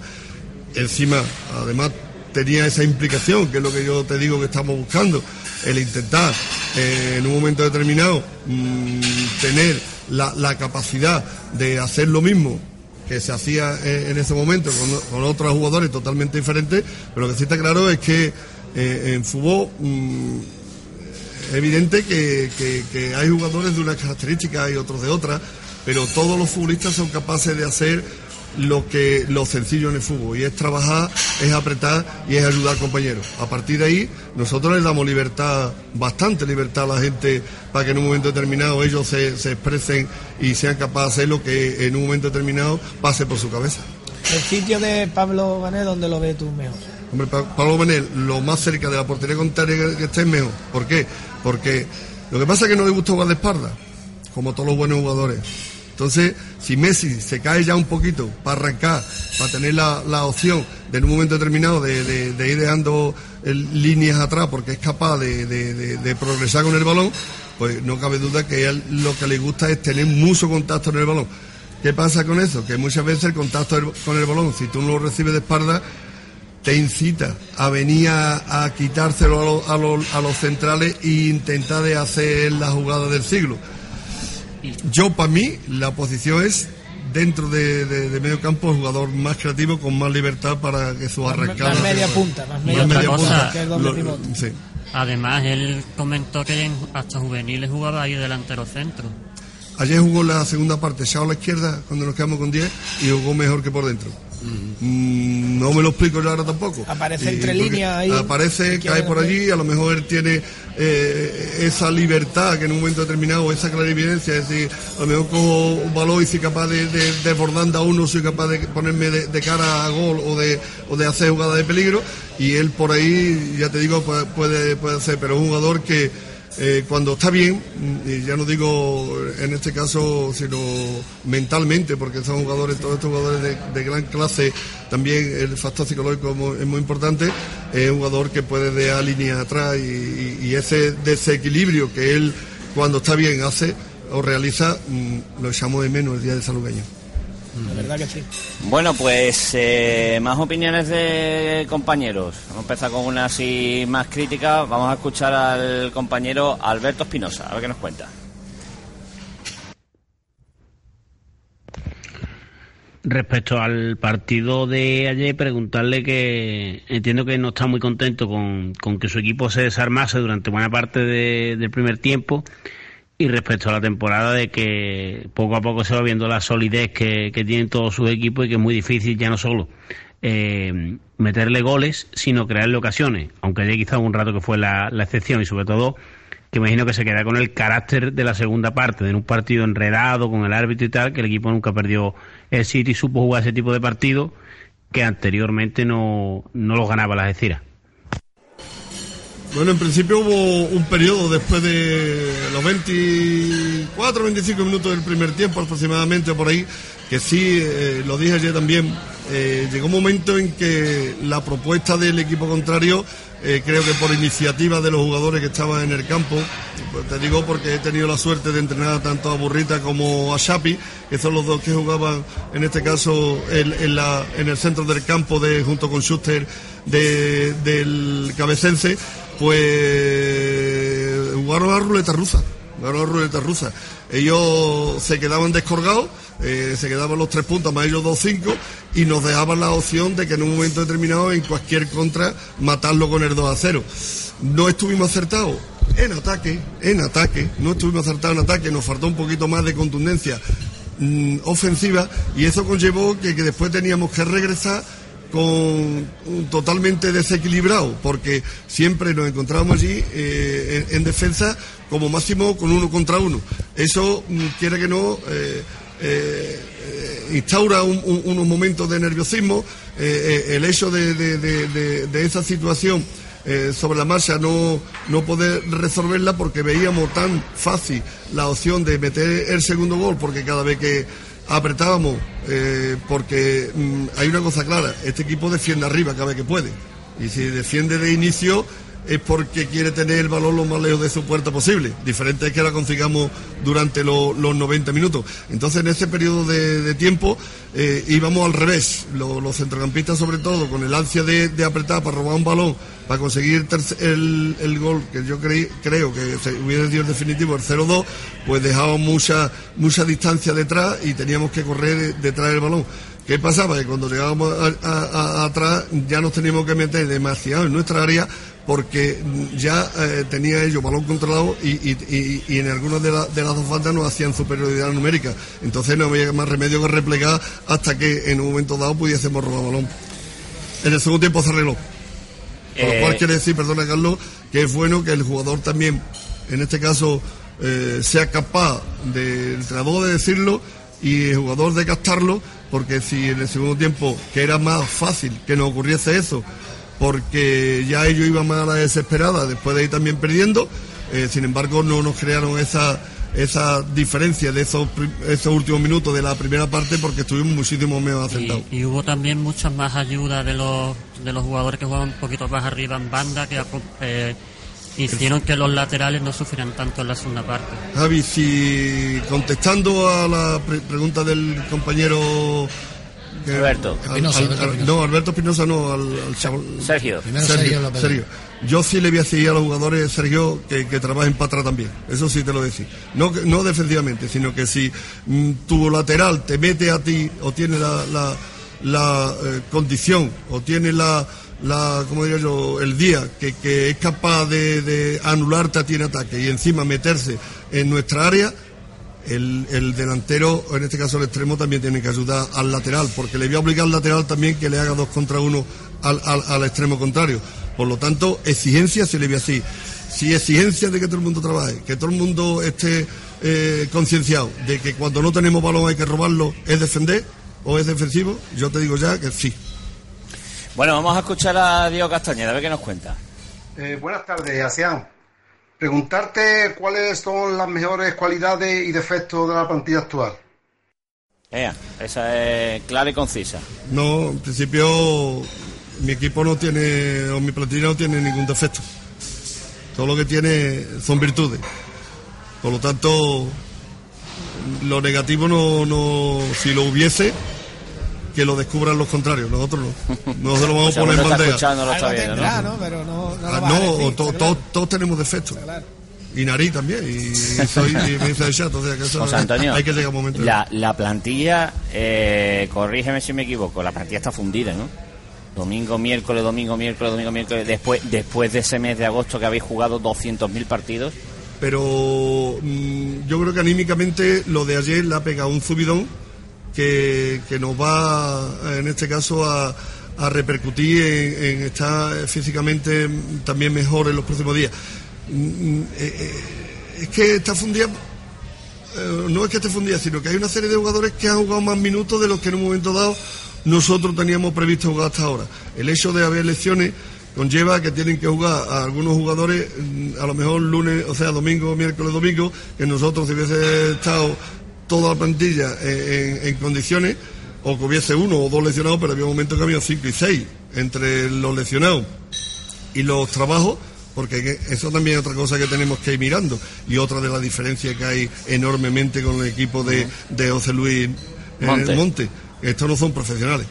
Encima, además, tenía esa implicación, que es lo que yo te digo que estamos buscando, el intentar eh, en un momento determinado mm, tener la, la capacidad de hacer lo mismo que se hacía eh, en ese momento con, con otros jugadores totalmente diferentes, pero lo que sí está claro es que eh, en fútbol mm, es evidente que, que- que hay jugadores de unas características y otros de otras, pero todos los futbolistas son capaces de hacer lo que lo sencillo en el fútbol y es trabajar, es apretar y es ayudar compañeros. A partir de ahí nosotros les damos libertad, bastante libertad a la gente para que en un momento determinado ellos se, se expresen y sean capaces de hacer lo que en un momento determinado pase por su cabeza. El sitio de Pablo Gané, donde lo ves tú mejor? Hombre, Pa- Pablo Manel, lo más cerca de la portería contraria que, que esté es mejor. ¿Por qué? Porque lo que pasa es que no le gusta jugar de espalda, como todos los buenos jugadores. Entonces, si Messi se cae ya un poquito para arrancar, para tener la, la opción de en un momento determinado de, de- ir dejando líneas atrás porque es capaz de, de- progresar con el balón, pues no cabe duda que él lo que le gusta es tener mucho contacto en el balón. ¿Qué pasa con eso? Que muchas veces el contacto con el balón, si tú no lo recibes de espalda, te incita a venir a, quitárselo a, los- a a los centrales e intentar de hacer la jugada del siglo. Yo, para mí, la posición es dentro de, de- de medio campo el jugador más creativo, con más libertad para que sus Más, arrancadas... más media punta, más media, punta, cosa, que es donde Lo- pivota. sí. Además, él comentó que en- hasta juveniles jugaba ahí delantero centro. Ayer jugó la segunda parte, echado a la izquierda cuando nos quedamos con 10 y jugó mejor que por dentro. Mm, no me lo explico yo ahora tampoco. Aparece Y entre líneas ahí. Aparece, cae por allí, a lo mejor él tiene eh, esa libertad que en un momento determinado, esa clarividencia, es decir, a lo mejor cojo un balón y soy capaz de, de, a uno, soy capaz de ponerme de, de cara a gol o de, o de hacer jugada de peligro y él por ahí, ya te digo, puede, puede, puede hacer, pero es un jugador que eh, cuando está bien, mm, y ya no digo en este caso, sino mentalmente, porque son jugadores, todos estos jugadores de, gran clase, también el factor psicológico es muy, importante, es un jugador que puede dejar líneas atrás y ese desequilibrio que él cuando está bien hace o realiza, mm, lo echamos de menos el día de Salugueño. La verdad que sí. Bueno, pues eh, más opiniones de compañeros. Vamos a empezar con una así más crítica. Vamos a escuchar al compañero Alberto Espinosa, a ver qué nos cuenta. Respecto al partido de ayer, preguntarle que entiendo que no está muy contento con, con que su equipo se desarmase durante buena parte de- del primer tiempo y respecto a la temporada de que poco a poco se va viendo la solidez que, tienen todos sus equipos y que es muy difícil ya no solo eh, meterle goles, sino crearle ocasiones, aunque haya quizá un rato que fue la, la excepción y sobre todo que imagino que se queda con el carácter de la segunda parte, de un partido enredado con el árbitro y tal, que el equipo nunca perdió el City supo jugar ese tipo de partido que anteriormente no, no los ganaba las Eciras. Bueno, en principio hubo un periodo después de los 24, 25 minutos del primer tiempo aproximadamente por ahí, que sí, eh, lo dije ayer también, eh, llegó un momento en que la propuesta del equipo contrario, eh, creo que por iniciativa de los jugadores que estaban en el campo, pues te digo porque he tenido la suerte de entrenar tanto a Burrita como a Xapi, que son los dos que jugaban en este caso en, el centro del campo de, junto con Schuster de- del Cabecense, pues jugaron a ruleta rusa. Jugaron a ruleta rusa. Ellos se quedaban descolgados, eh, se quedaban los tres puntos, más ellos dos cinco, y nos dejaban la opción de que en un momento determinado, en cualquier contra, matarlo con el 2 a 0. No estuvimos acertados en ataque, en ataque, no estuvimos acertados en ataque, nos faltó un poquito más de contundencia mm, ofensiva, y eso conllevó que después teníamos que regresar con totalmente desequilibrado, porque siempre nos encontrábamos allí eh, en, en defensa como máximo con uno contra uno. Eso mm, quiere que no eh, eh, instaura un- un- unos momentos de nerviosismo. el hecho de, de- de- de- esa situación sobre la marcha no, no poder resolverla porque veíamos tan fácil la opción de meter el segundo gol, porque cada vez que apretábamos, eh, porque mm, hay una cosa clara, este equipo defiende arriba cada vez que puede. Y si defiende de inicio es porque quiere tener el balón lo más lejos de su puerta posible. Diferente es que la consigamos durante lo- los 90 minutos. Entonces, en ese periodo de, tiempo eh, íbamos al revés. Lo- los centrocampistas, sobre todo, con el ansia de, apretar para robar un balón, para conseguir el, el- gol que yo creí, creo que se hubiera sido el definitivo, el 0-2, pues dejábamos mucha, mucha distancia detrás y teníamos que correr de- detrás del balón. ¿Qué pasaba? Que cuando llegábamos atrás ya nos teníamos que meter demasiado en nuestra área porque ya eh, tenía ellos balón controlado y, y- y- y en algunas de, la- de las dos faltas nos hacían superioridad numérica. Entonces no había más remedio que replegar hasta que en un momento dado pudiésemos robar balón. En el segundo tiempo se arregló. Por lo Eh, cual quiere decir, perdona Carlos, que es bueno que el jugador también, en este caso, eh, sea capaz del entrenador de decirlo y el jugador de captarlo, porque si en el segundo tiempo, que era más fácil que nos ocurriese eso, porque ya ellos iban más a la desesperada, después de ir también perdiendo, eh, sin embargo no nos crearon esa esa diferencia de esos, esos últimos minutos de la primera parte porque estuvimos muchísimo menos asentados. Y, y hubo también muchas más ayudas de los, de los jugadores que jugaban un poquito más arriba en banda que eh, hicieron que los laterales no sufrieran tanto en la segunda parte. Javi, si contestando a la pre- pregunta del compañero Alberto. al- al- no, Alberto Espinosa no, al, al chaval- Sergio. Primero Sergio. Yo sí le voy a seguir a los jugadores, Sergio, que, que trabajen para atrás también. Eso sí te lo decir. No, no defensivamente, sino que si mm, tu lateral te mete a ti o tiene la, la, la, eh, condición o tiene la, la como diría yo, el día que, que es capaz de, de anularte a ti en ataque y encima meterse en nuestra área, el, el delantero, o en este caso el extremo, también tiene que ayudar al lateral, porque le voy a obligar al lateral también que le haga dos contra uno al, al- al extremo contrario. Por lo tanto, exigencia se le ve así. Si exigencia de que todo el mundo trabaje, que todo el mundo esté eh, concienciado de que cuando no tenemos balón hay que robarlo, es defender o es defensivo, yo te digo ya que sí. Bueno, vamos a escuchar a Diego Castañeda, a ver qué nos cuenta. Eh, buenas tardes, Asian. Preguntarte cuáles son las mejores cualidades y defectos de la plantilla actual. Ea, esa es clara y concisa. No, en principio mi equipo no tiene, o mi plantilla no tiene ningún defecto. Todo lo que tiene son virtudes. Por lo tanto, lo negativo no, no si lo hubiese, que lo descubran los contrarios, nosotros no. Nosotros lo vamos a <laughs> O sea, poner en bandeja. escuchando lo está Algo viendo, tendrá, ¿no? ¿no? Pero no, no, Ah, lo vas a no, decir, to- está to- claro. todos tenemos defectos. Claro. Y nariz también, y soy y me dice el chato, o sea que eso <laughs> José Antonio, hay que llegar a un momento. la, la plantilla, eh, corrígeme si me equivoco, la plantilla está fundida, ¿no? Domingo, miércoles, domingo, miércoles, domingo, miércoles. Después, después de ese mes de agosto que habéis jugado 200.000 partidos, pero mm, yo creo que anímicamente lo de ayer le ha pegado un subidón que, nos va, en este caso, a, repercutir en, estar físicamente también mejor en los próximos días. Mm, eh, eh, es que está fundida, eh, no es que esté fundida, sino que hay una serie de jugadores que han jugado más minutos de los que en un momento dado nosotros teníamos previsto jugar hasta ahora. El hecho de haber elecciones conlleva que tienen que jugar a algunos jugadores, mm, a lo mejor lunes, o sea, domingo, miércoles, domingo, que nosotros si hubiese estado toda la plantilla en, en- en condiciones, o que hubiese uno o dos lesionados, pero había momentos que había cinco y seis entre los lesionados y los trabajos, porque que- eso también es otra cosa que tenemos que ir mirando y otra de las diferencias que hay enormemente con el equipo de, de José Luis eh, Monte. Monte. Estos no son profesionales.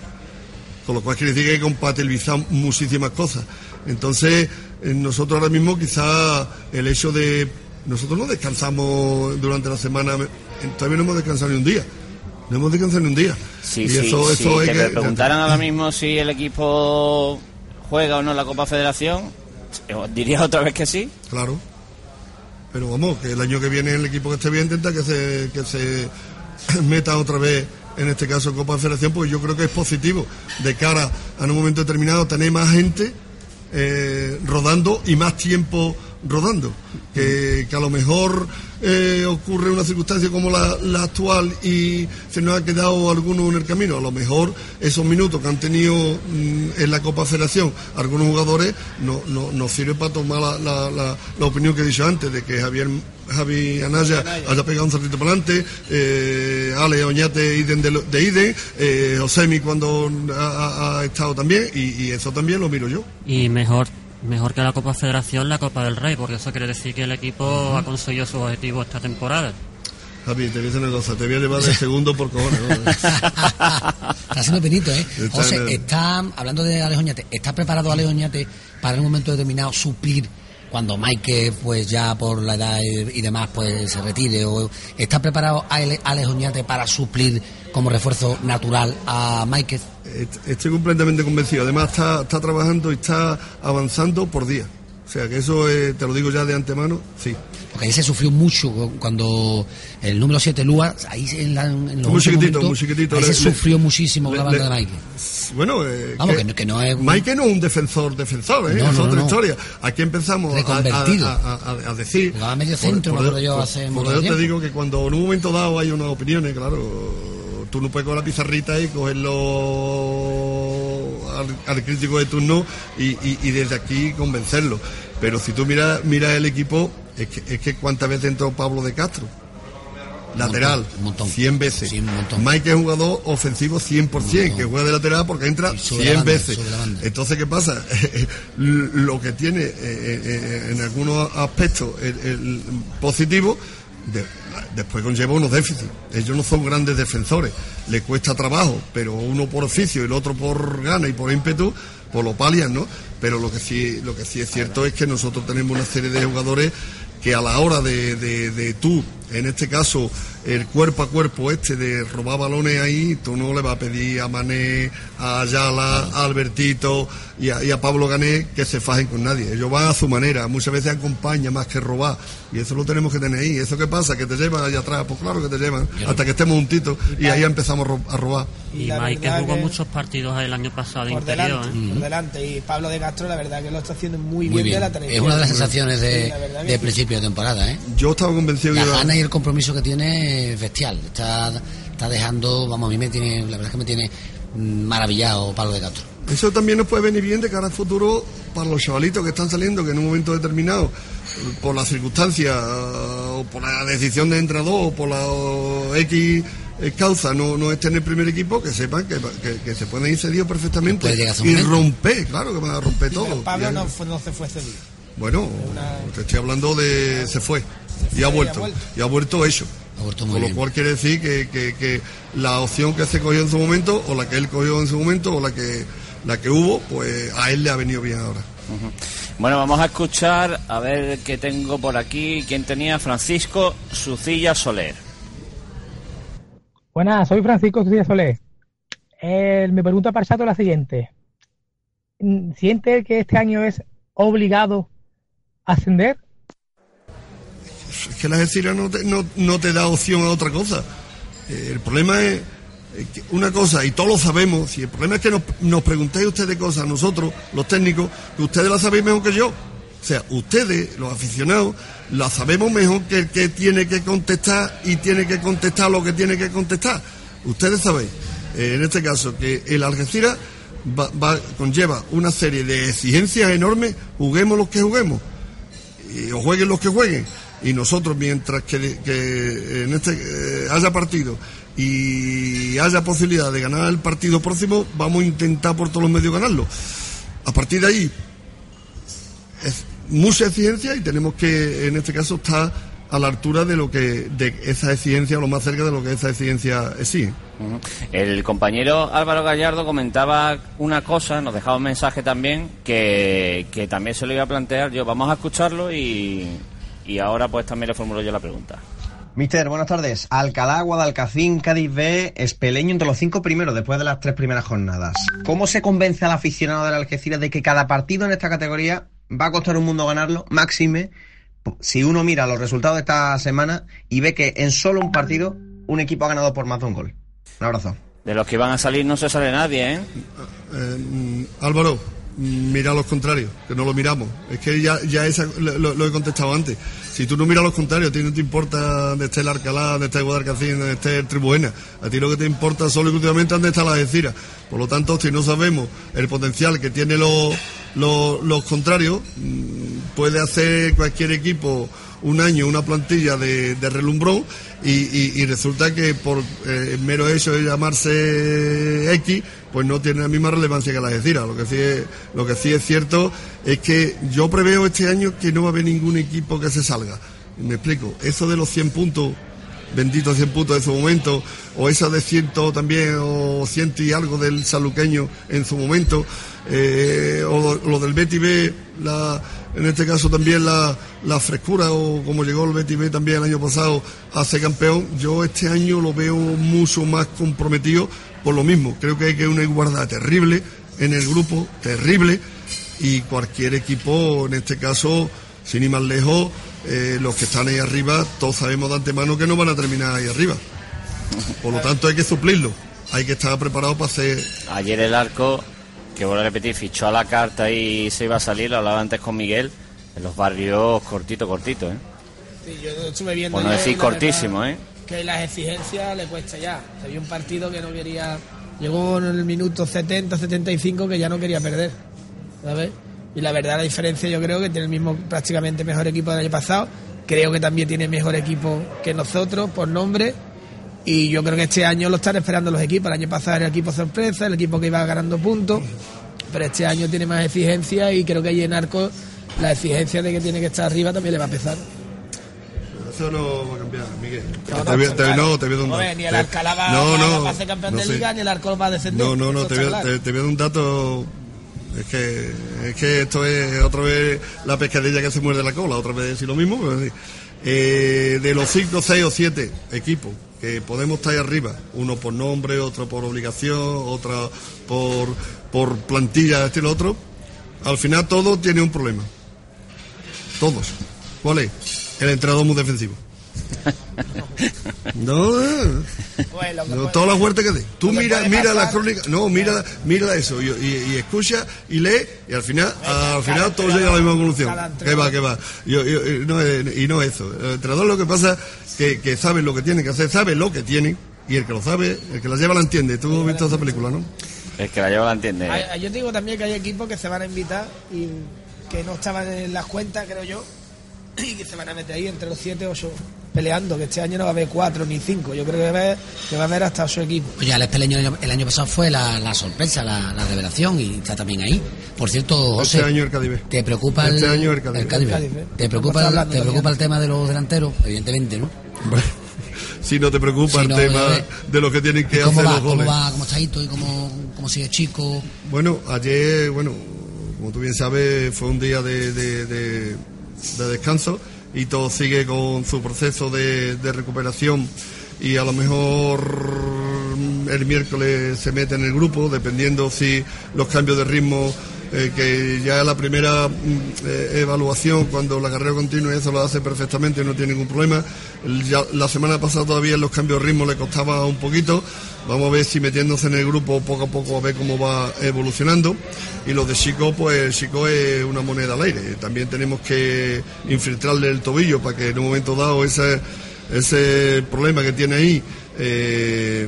Con lo cual quiere decir que hay que compatibilizar muchísimas cosas. Entonces, eh, nosotros ahora mismo quizá el hecho de... Nosotros no descansamos durante la semana, todavía no hemos descansado ni un día. No hemos descansado ni un día. Sí, y sí, eso, sí, eso hay que que... me preguntaran ahora mismo si el equipo juega o no la Copa Federación, eh, diría otra vez que sí. Claro. Pero vamos, que el año que viene el equipo que esté bien intenta que se, que se <laughs> meta otra vez, en este caso Copa Federación, pues yo creo que es positivo de cara a en un momento determinado tener más gente eh, rodando y más tiempo rodando. Que, que a lo mejor eh, ocurre una circunstancia como la, la actual y se nos ha quedado alguno en el camino. A lo mejor esos minutos que han tenido mm, en la Copa Federación algunos jugadores no, no, nos sirve para tomar la, la- la- opinión que he dicho antes, de que Javier Javi Anaya haya pegado un saltito para adelante, eh, Ale Oñate Iden de, Iden, eh, Josemi cuando ha, estado también, y eso también lo miro yo. Y mejor mejor que la Copa Federación, la Copa del Rey, porque eso quiere decir que el equipo ha conseguido su objetivo esta temporada. Javi, te voy a decir una cosa, te voy a llevar de segundo por cojones. ¿no? Está siendo penito, ¿eh? Está José, el- está, hablando de Alejo Oñate, ¿está preparado Alejo Oñate para en un momento determinado suplir cuando Mike, pues ya por la edad y y demás, pues se retire? ¿O está preparado Ale- Alejo Oñate para suplir como refuerzo natural a Mike? Est- Estoy completamente convencido. Además, está, está trabajando y está avanzando por día. O sea, que eso eh, te lo digo ya de antemano, sí. Porque ahí se sufrió mucho cu- cuando el número 7, Lua, ahí en, la, en los Muy chiquitito, minutos, muy chiquitito. ahí Le- se le- sufrió muchísimo le- la banda de Mike. Bueno, eh, Vamos, que no- que no es un- Mike no es un defensor, defensor, ¿eh? No, es no, otra no. historia. Aquí empezamos a, a- a- a- decir. Jugaba medio centro, me acuerdo yo, hace por eso te digo que cuando en un momento dado hay unas opiniones, claro, tú no puedes con la pizarrita y cogerlo al, al crítico de turno y, y- y desde aquí convencerlo. Pero si tú miras mira el equipo, es que, es que cuántas veces entró Pablo de Castro. Lateral, un montón. 100 veces. Sí, montón. Mike es jugador ofensivo 100%, que juega de lateral porque entra Y sube la 100 banda, veces. Entonces, ¿qué pasa? <laughs> Lo que tiene eh, eh, en algunos aspectos el, el positivo, de- después conlleva unos déficits. Ellos no son grandes defensores, le cuesta trabajo, pero uno por oficio y el otro por gana y por ímpetu, pues lo palian, ¿no? Pero lo que sí, lo que sí es cierto es que nosotros tenemos una serie de jugadores que a la hora de, de, de tú, en este caso, el cuerpo a cuerpo este de robar balones ahí, tú no le vas a pedir a Mané, a Ayala, a Albertito y a, y a Pablo Gané que se fajen con nadie. Ellos van a su manera, muchas veces acompañan más que robar. Y eso lo tenemos que tener ahí. ¿Eso qué pasa? ¿Que te llevan allá atrás? Pues claro que te llevan, hasta que estemos juntitos y ahí empezamos a ro- a robar. Y, la Mike jugó que- muchos partidos el año pasado por interior. delante, ¿eh? por delante. Y Pablo de Castro, la verdad que lo está haciendo muy, Muy bien, de la televisión. Es una de las sensaciones de, Sí, la principio de temporada, ¿eh? Yo estaba convencido La que iba- y el compromiso que tiene es bestial. Está, está dejando, vamos, a mí me tiene, la verdad es que me tiene maravillado Pablo de Castro. Eso también nos puede venir bien de cara al futuro para los chavalitos que están saliendo, que en un momento determinado, por las circunstancias, o por la decisión de entrenador, o por la X causa, no, no estén en el primer equipo, que sepan que, que- que se pueden ir cedidos perfectamente Puede llegar ese y romper, claro que van a romper todo. Pablo no, fue- no se fue cedido. Bueno, te estoy hablando de se fue, y ha vuelto, y ha vuelto muy Con lo bien. cual quiere decir que, que- que la opción que se cogió en su momento, o la que él cogió en su momento, o la que la que hubo, pues a él le ha venido bien ahora. Bueno, vamos a escuchar, a ver qué tengo por aquí. ¿Quién tenía? Francisco Sucilla Soler. Buenas, soy Francisco Díaz Solé. Eh, mi pregunta para Chato es la siguiente. Mm, ¿Siente que este año es obligado a ascender? Es que la Algeciras no te, no, no te da opción a otra cosa. Eh, el problema es eh, una cosa, y todos lo sabemos, y el problema es que nos, nos preguntéis ustedes cosas, nosotros, los técnicos, que ustedes las sabéis mejor que yo. O sea, ustedes, los aficionados, la sabemos mejor que el que tiene que contestar y tiene que contestar lo que tiene que contestar. Ustedes sabéis, eh, en este caso, que el Algeciras va, va- conlleva una serie de exigencias enormes, juguemos los que juguemos, y, o jueguen los que jueguen. Y nosotros, mientras que, que en este eh, haya partido y haya posibilidad de ganar el partido próximo, vamos a intentar por todos los medios ganarlo. A partir de ahí, es mucha exigencia y tenemos que, en este caso, estar a la altura de lo que de esa exigencia, o lo más cerca de lo que esa exigencia exige. El compañero Álvaro Gallardo comentaba una cosa, nos dejaba un mensaje también, que, que también se lo iba a plantear yo. Vamos a escucharlo y, y ahora pues también le formulo yo la pregunta. Mister, buenas tardes. Alcalá, Guadalcacín, Cádiz B, Espeleño entre los cinco primeros después de las tres primeras jornadas. ¿Cómo se convence al aficionado del Algeciras de que cada partido en esta categoría va a costar un mundo ganarlo? Máxime, si uno mira los resultados de esta semana y ve que en solo un partido un equipo ha ganado por más de un gol. Un abrazo. De los que van a salir no se sale nadie, ¿eh? Eh, mm, Álvaro, mira los contrarios, que no lo miramos. Es que ya, ya esa, lo, he contestado antes. Si tú no miras los contrarios, a ti no te importa dónde esté el Arcalá, dónde esté el Guadalcacín, dónde esté el Tribuena. A ti lo que te importa solo y últimamente dónde está la Algeciras. Por lo tanto, si no sabemos el potencial que tienen los, los, los contrarios, mm, puede hacer cualquier equipo un año una plantilla de, relumbrón y, resulta que por eh, el mero hecho de llamarse X, pues no tiene la misma relevancia que la Algeciras. Lo que sí es, lo que sí es cierto es que yo preveo este año que no va a haber ningún equipo que se salga. Me explico, eso de los 100 puntos, benditos 100 puntos de su momento, o esa de 100 también, o 100 y algo del saluqueño en su momento, eh, o lo, del Betty B, la, en este caso también la, frescura, o como llegó el Betty B también el año pasado a ser campeón, yo este año lo veo mucho más comprometido por lo mismo. Creo que hay que una igualdad terrible en el grupo, terrible, y cualquier equipo, en este caso, sin ir más lejos, eh, los que están ahí arriba, todos sabemos de antemano que no van a terminar ahí arriba. Por lo tanto, hay que suplirlo. Hay que estar preparado para hacer. Ayer el arco, que vuelvo a repetir, fichó a la carta y se iba a salir, lo hablaba antes con Miguel, en los barrios cortito, cortito, ¿eh? Sí, yo estuve viendo Por no decir cortísimo, ¿eh? Que las exigencias le cuesta ya. Había un partido que no quería. Llegó en el minuto 70, 75 que ya no quería perder. ¿Sabes? Y la verdad, la diferencia yo creo que tiene el mismo prácticamente mejor equipo del año pasado. Creo que también tiene mejor equipo que nosotros por nombre. Y yo creo que este año lo están esperando los equipos. El año pasado era el equipo sorpresa, el equipo que iba ganando puntos. Pero este año tiene más exigencia y creo que allí en Arco la exigencia de que tiene que estar arriba también le va a pesar. Eso no va a cambiar, Miguel. No, te, no, voy- te- no, te voy a dar un dato. ni el Alcalá va, no, no, va a ser campeón no de sé. liga, ni el Arcol va a descender. No, no, no, te está voy, a- claro. te, te voy a dar un dato. Es que, es que esto es otra vez la pescadilla que se muerde la cola, otra vez decir lo mismo. pero sí. Eh, de los 5, 6 o 7 equipos que podemos estar ahí arriba, uno por nombre, otro por obligación, otro por, por plantilla, este y lo otro, al final todo tiene un problema. Todos. ¿Cuál es? El entrenador muy defensivo. <laughs> No, eh. Bueno, No, toda la fuerte que dé. Tú mira, mira la crónica, no, mira, mira eso y, y- y escucha y lee y al final, al final todo llega a la misma conclusión. Que va, que va. Y, y- y no, y eso. El entrenador lo que pasa que, que sabe lo que tiene que hacer, sabe lo que tiene y el que lo sabe, el que la lleva la entiende. Tú has visto esa película, ¿no? El que la lleva la entiende. Hay- hay- yo te digo también que hay equipos que se van a invitar y que no estaban en las cuentas, creo yo, <clears throat> y que se van a meter ahí entre los 7 o 8 peleando, que este año no va a haber 4 ni 5, yo creo que va a haber, que va a haber hasta 8 equipos. Oye, el Espeleño el año- el año pasado fue la, la sorpresa, la, la revelación y está también ahí. Por cierto, José, Este año el. ¿te preocupa el, Este año el Cádiz. Cádiz B? El. ¿Te preocupa, el, te preocupa el tema de los delanteros? Evidentemente, ¿no? Si no te preocupa Si el no, tema eh, de lo que tienen que ¿Cómo hacer va? los ¿Cómo goles. va? ¿Cómo está Hito y cómo, cómo sigue chico? Bueno, ayer, bueno, como tú bien sabes, fue un día de, de- de- de descanso y todo sigue con su proceso de, de recuperación. Y a lo mejor el miércoles se mete en el grupo, dependiendo si los cambios de ritmo eh, que ya la primera mm, eh, evaluación cuando la carrera continua eso lo hace perfectamente, no tiene ningún problema. La semana pasada todavía los cambios de ritmo le costaba un poquito. Vamos a ver si metiéndose en el grupo poco a poco a ver cómo va evolucionando. Y los de Chico, pues Chico es una moneda al aire. También tenemos que infiltrarle el tobillo para que en un momento dado ese, ese problema que tiene ahí eh,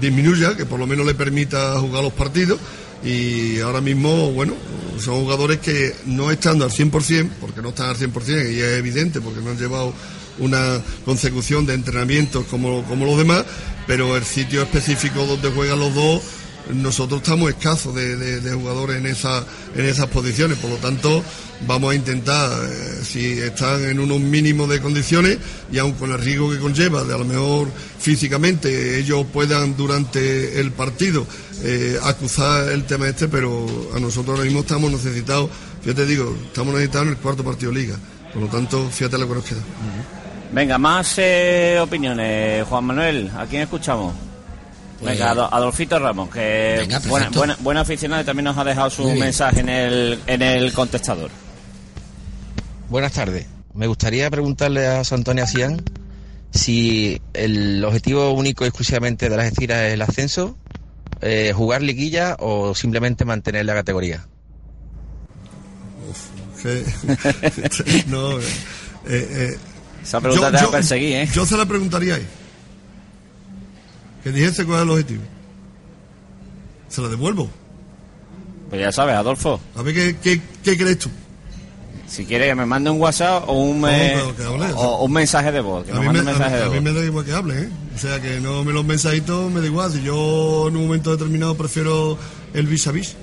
disminuya, que por lo menos le permita jugar los partidos. Y ahora mismo, bueno, son jugadores que no estando al 100%, porque no están al 100%, y es evidente, porque no han llevado una consecución de entrenamientos como, como los demás, pero el sitio específico donde juegan los dos, nosotros estamos escasos de, jugadores en, esa, en esas posiciones, por lo tanto vamos a intentar, eh, si están en unos mínimos de condiciones y aun con el riesgo que conlleva, de a lo mejor físicamente ellos puedan durante el partido eh, acusar el tema este, pero a nosotros ahora mismo estamos necesitados, fíjate digo, estamos necesitados en el cuarto partido de liga, por lo tanto, fíjate lo que nos queda. Venga, más eh, opiniones, Juan Manuel, ¿a quién escuchamos? Pues- Venga, Ado- Adolfito Ramos, que Venga, buena, buena, buena aficionado y también nos ha dejado su mensaje en el, en el contestador. Buenas tardes. Me gustaría preguntarle a José Antonio Cian si el objetivo único y exclusivamente de las Algeciras es el ascenso, eh, jugar liguilla o simplemente mantener la categoría. Que- <laughs> no, eh, eh, Esa pregunta te va a perseguir, ¿eh? Yo se la preguntaría ahí. Que dijese cuál es el objetivo. Se la devuelvo. Pues ya sabes, Adolfo. A ver qué, qué, qué crees tú. Si quiere que me mande un WhatsApp o un, No, eh, pero que hable, o un mensaje de voz. Que A me mí, me, un mensaje a- de a mí voz. me da igual que hable, ¿eh? O sea, que no me los mensajitos me da igual. Si yo en un momento determinado prefiero el vis a vis.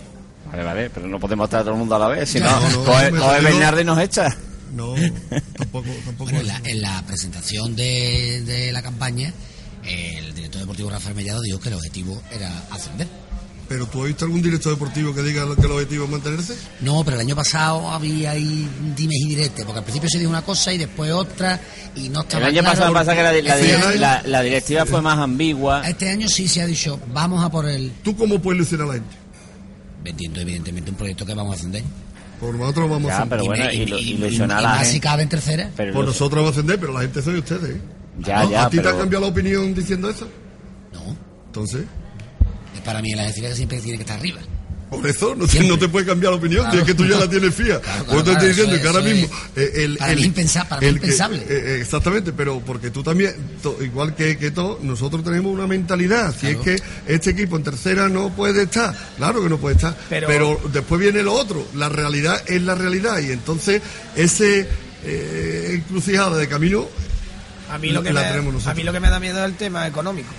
Vale, vale, pero no podemos estar todo el mundo a la vez. Si no, No, no, coge, me coge refiero- Bernardo y nos echa. No, <laughs> tampoco, tampoco. Bueno, en, la, en la presentación de, de la campaña, el director deportivo Rafael Mellado dijo que el objetivo era ascender. ¿Pero tú has visto algún director deportivo que diga que el objetivo es mantenerse? No, pero el año pasado había ahí dimes y diretes, porque al principio se dijo una cosa y después otra, y no estaba El año claro. pasado pasa que la, la- Este año- la- la directiva fue más ambigua. Este año sí se ha dicho, vamos a por el... ¿Tú cómo puedes ilusionar a la gente? Vendiendo evidentemente un proyecto que vamos a ascender. Por nosotros vamos a Ya, hacer. pero bueno, y- y- a y más si gente. cabe en tercera. Pero Por nosotros vamos a ascender, pero la gente soy ustedes. ¿eh? Ya, ¿No? ya, ¿A ti te pero- ha cambiado la opinión diciendo eso? No, Entonces, es para mí la decisión que siempre tiene que estar arriba. por eso no, te- no te puede cambiar la opinión, Claro. es que tú ya la tienes fía. Claro, claro, te estoy diciendo eso que ahora es- mismo. eh, el, para mí impensa- para mí el impensable. eh, eh, exactamente, pero porque tú también, to- igual que, que todos, nosotros tenemos una mentalidad. Si Claro. es que este equipo en tercera no puede estar, claro que no puede estar. Pero, Pero- después viene lo otro. La realidad es la realidad. Y entonces, ese eh, encrucijada de camino. A mí, lo que la me, a mí lo que me da miedo es el tema económico,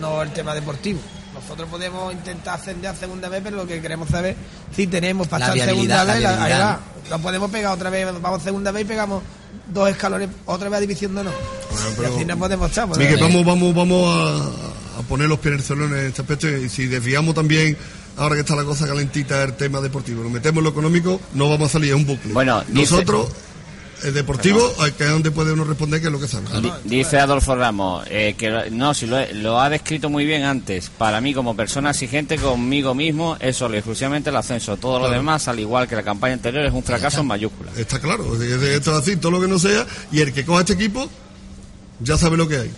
no el tema deportivo. Nosotros podemos intentar ascender a segunda vez, pero lo que queremos saber si tenemos para viabilidad, segunda la vez. la- ahí va. No podemos pegar otra vez, vamos a segunda vez y pegamos dos escalones otra vez a división de honor. pero- y así no podemos estar. podemos- Miguel, vamos, vamos, vamos a, a poner los pies en el suelo en este aspecto y si desviamos también, ahora que está la cosa calentita, el tema deportivo, nos metemos en lo económico, no vamos a salir, es un bucle. Bueno, dice- nosotros, el deportivo, que es donde puede uno responder que es lo que sabe. Di- Dice Adolfo Ramos eh, que lo- no, si lo, ha descrito muy bien antes. Para mí, como persona exigente conmigo mismo, es solo y exclusivamente el ascenso. Todo lo demás, al igual que la campaña anterior, es un fracaso en mayúsculas. Está claro, es decir, esto es así, todo lo que no sea, y el que coja este equipo, ya sabe lo que hay.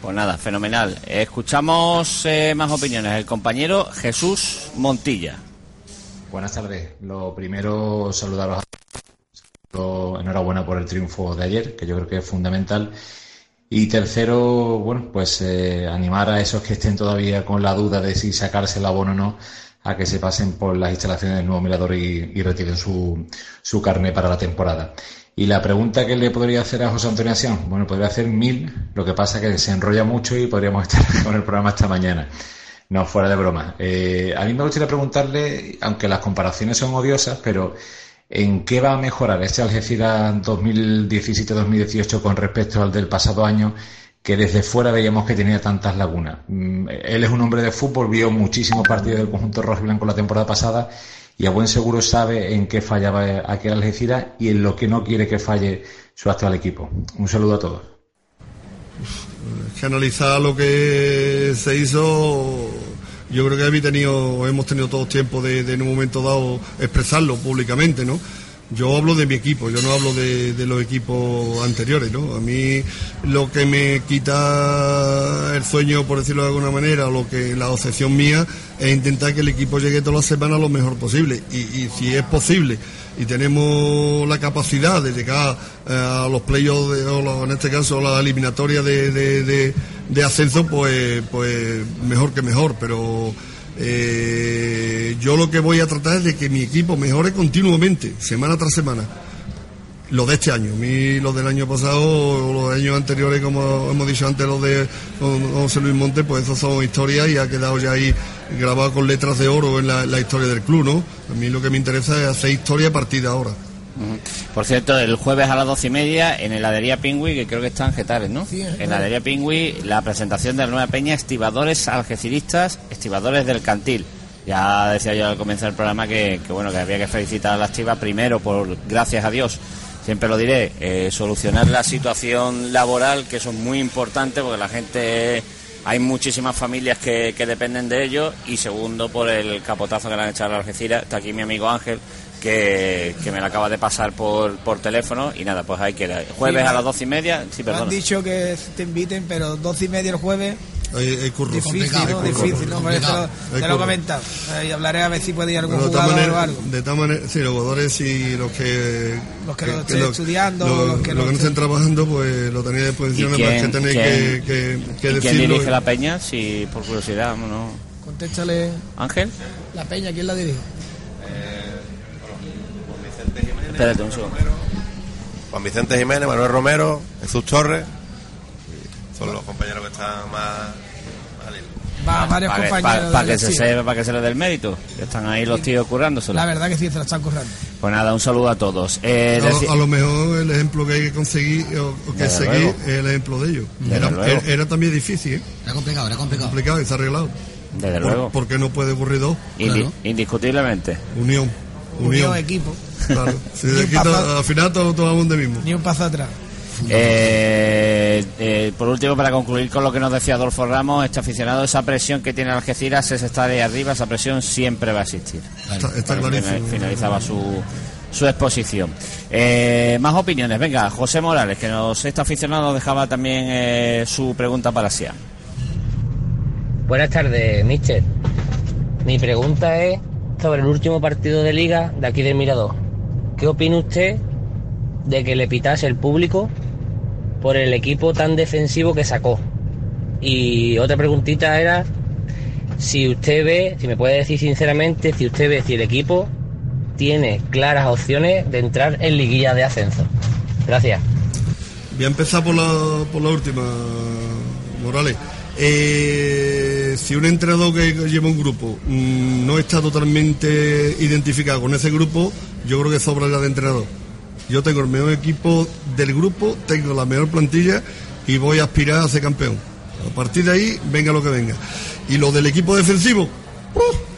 Pues nada, fenomenal. Eh, Escuchamos eh, más opiniones. El compañero Jesús Montilla. Buenas tardes. Lo primero, saludaros a Enhorabuena por el triunfo de ayer, que yo creo que es fundamental. Y tercero, bueno, pues eh, animar a esos que estén todavía con la duda de si sacarse el abono o no, a que se pasen por las instalaciones del nuevo mirador y, retiren su, su carne para la temporada. Y la pregunta que le podría hacer a José Antonio Asián, bueno, podría hacer mil, lo que pasa que se enrolla mucho y podríamos <laughs> estar con el programa esta mañana. No, fuera de broma. Eh, a mí me gustaría preguntarle, aunque las comparaciones son odiosas, pero ¿en qué va a mejorar este Algeciras 2017-2018 con respecto al del pasado año, que desde fuera veíamos que tenía tantas lagunas? Mm, Él es un hombre de fútbol, vio muchísimos partidos del conjunto rojo y blanco la temporada pasada y a buen seguro sabe en qué fallaba aquel Algeciras y en lo que no quiere que falle su actual equipo. Un saludo a todos. analizar lo que se hizo yo creo que hemos tenido, hemos tenido todo tiempo de, de en un momento dado expresarlo públicamente, ¿no? Yo hablo de mi equipo, yo no hablo de, los equipos anteriores, ¿no? A mí lo que me quita el sueño, por decirlo de alguna manera, lo que la obsesión mía es intentar que el equipo llegue todas las semanas lo mejor posible. Y, si es posible y tenemos la capacidad de llegar eh, a los playoffs, o en este caso la eliminatoria de, de, de, ascenso, pues, pues mejor que mejor, pero eh, yo lo que voy a tratar es de que mi equipo mejore continuamente, semana tras semana. Lo de este año, mí lo del año pasado o los años anteriores, como hemos dicho antes, los de José Luis Monte, pues esos son historias y ha quedado ya ahí grabado con letras de oro en la, la historia del club, ¿no? A mí lo que me interesa es hacer historia a partir de ahora. Por cierto, el jueves a las doce y media en heladería Pingüi, que creo que está en Getares, ¿no? Sí, en heladería Pingüi, la presentación de la nueva peña Estibadores Algeciristas, Estibadores del Cantil. Ya decía yo al comenzar el programa que, que, bueno que había que felicitar a la Estiva primero por, gracias a Dios, siempre lo diré, eh, solucionar la situación laboral, que eso es muy importante porque la gente hay muchísimas familias que, que, dependen de ello y segundo por el capotazo que le han echado a la Algeciras. Está aquí mi amigo Ángel que, que me la acaba de pasar por, por teléfono y nada, pues hay que jueves sí, a las doce y media. Sí, me han dicho que te inviten, pero doce y media el jueves. Hay, hay curro. Difícil, ¿no? Curro. Difícil, ¿no? Por eso te lo he comentado. Eh, y hablaré a ver si puede ir algún Bueno, jugador o algo. de todas maneras, sí, los jugadores y los que. Los que lo estén estudiando, Los, los que los no que no estén trabajando, pues lo tenéis a disposición, ¿Y nada más quién- que tenéis quién- que, que, que ¿Y quién dirige la peña? Si por curiosidad, ¿no? Contéstale Ángel, la peña, ¿quién la dirige? Espérate un segundo. Juan Vicente Jiménez, Manuel Romero, Jesús Torres. Son los compañeros que están más. más al hilo. Va, varios Para que, compañeros. pa- pa' de que se sepa, para que se le dé el mérito. Que están ahí los tíos currándoselo. La verdad que sí, se la están currando. Pues nada, un saludo a todos. Eh, a, lo, a lo mejor el ejemplo que hay que conseguir o, o que seguir es el ejemplo de ellos. Era, era- era también difícil, ¿eh? Era complicado, era complicado. complicado y se ha arreglado. Desde Por- luego. Porque no puede ocurrir dos. Indi- Indiscutiblemente. Unión. Unión, Unión. equipo. Claro. Si de paso- al final todos todos vamos de mismo. Ni un paso atrás. Eh, eh, por último, para concluir con lo que nos decía Adolfo Ramos, este aficionado, esa presión que tiene Algeciras es estar ahí arriba, esa presión siempre va a existir. Está, está clarísimo. fina- Finalizaba su, su exposición. Eh, más opiniones. Venga, José Morales, que nos este aficionado nos dejaba también eh, su pregunta para Sia. Buenas tardes, mister. Mi pregunta es sobre el último partido de liga de aquí del Mirador. ¿Qué opina usted de que le pitase el público por el equipo tan defensivo que sacó? Y otra preguntita era si usted ve, si me puede decir sinceramente, si usted ve si el equipo tiene claras opciones de entrar en liguilla de ascenso. Gracias. Voy a empezar por la, por la última, Morales. Eh, si un entrenador que lleva un grupo mm, no está totalmente identificado con ese grupo, yo creo que sobra ya de entrenador. Yo tengo el mejor equipo del grupo, tengo la mejor plantilla y voy a aspirar a ser campeón. A partir de ahí, venga lo que venga. Y lo del equipo defensivo, ¡uh!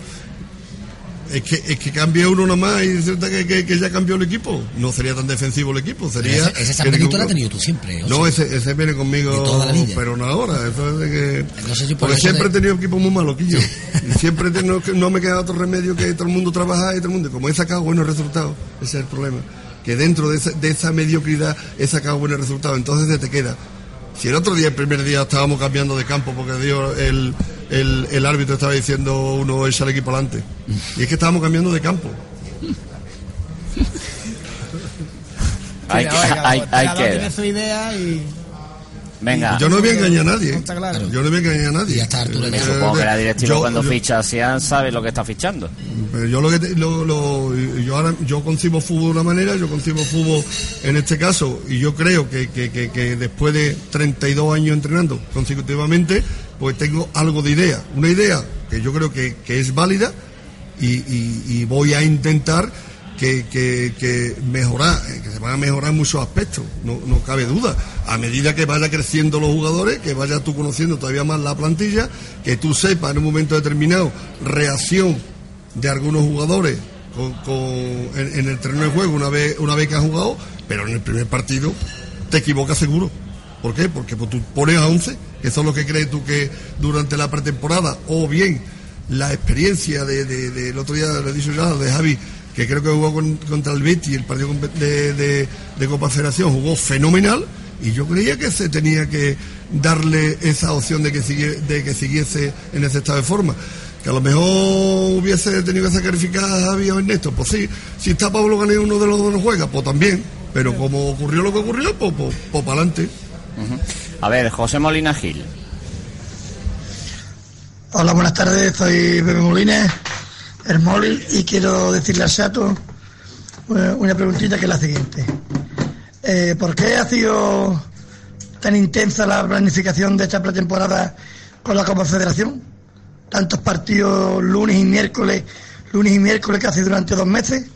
Es que, es que cambia uno nomás y resulta que, que- que ya cambió el equipo. No sería tan defensivo el equipo, sería... Ese, ese lo has tenido tú siempre. o no, ese, ese viene conmigo, toda la pero no ahora. Eso es de que... No sé si por Porque siempre de- he tenido equipos muy malos, Quillo. Y siempre no, no me queda otro remedio que todo el mundo trabajar y todo el mundo. Como he sacado buenos resultados, ese es el problema. Que dentro de esa, de esa mediocridad he sacado buenos resultados. Entonces se te queda. Si el otro día, el primer día, estábamos cambiando de campo porque dio el, el, el árbitro estaba diciendo uno echa el equipo adelante. Y es que estábamos cambiando de campo. Hay, que- Oiga, hay, el hay entrenador que... tiene su idea y. Venga. Yo no voy a engañar a nadie. ¿eh? Está claro. Yo no voy a engañar a nadie. Y Me supongo que la directiva Yo- cuando yo- ficha Sian sabe lo que está fichando. Pero yo lo que te- lo, lo- yo ahora yo concibo fútbol de una manera, yo concibo fútbol en este caso y yo creo que, que- que- que después de 32 años entrenando consecutivamente, pues tengo algo de idea, una idea que yo creo que, que es válida y, voy a intentar que, que- que mejorar, eh, que se van a mejorar muchos aspectos, no, no cabe duda. A medida que vaya creciendo los jugadores, que vayas tú conociendo todavía más la plantilla, que tú sepas en un momento determinado reacción de algunos jugadores con, en el terreno de juego una vez, una vez que has jugado, pero en el primer partido te equivocas seguro. ¿Por qué? Porque pues, tú pones a 11, que son los que crees tú que durante la pretemporada, o bien la experiencia del de, de, el otro día, lo he dicho ya, de Javi, que creo que jugó con- contra el Betis, el partido de, Copa Federación, jugó fenomenal y yo creía que se tenía que darle esa opción de que, sigue- de que siguiese en ese estado de forma. Que a lo mejor hubiese tenido que sacrificar a Javi o Ernesto, pues sí, si está Pablo Gané uno de los dos no juega, pues también, pero como ocurrió lo que ocurrió, pues, pues, pues para adelante. A ver, José Molina Gil. Hola, buenas tardes, soy Pepe Molines, el Moli, y quiero decirle a Sato eh, una preguntita que es la siguiente. Eh, ¿Por qué ha sido tan intensa la planificación de esta pretemporada con la Copa Federación? Tantos partidos lunes y miércoles, lunes y miércoles casi durante dos meses.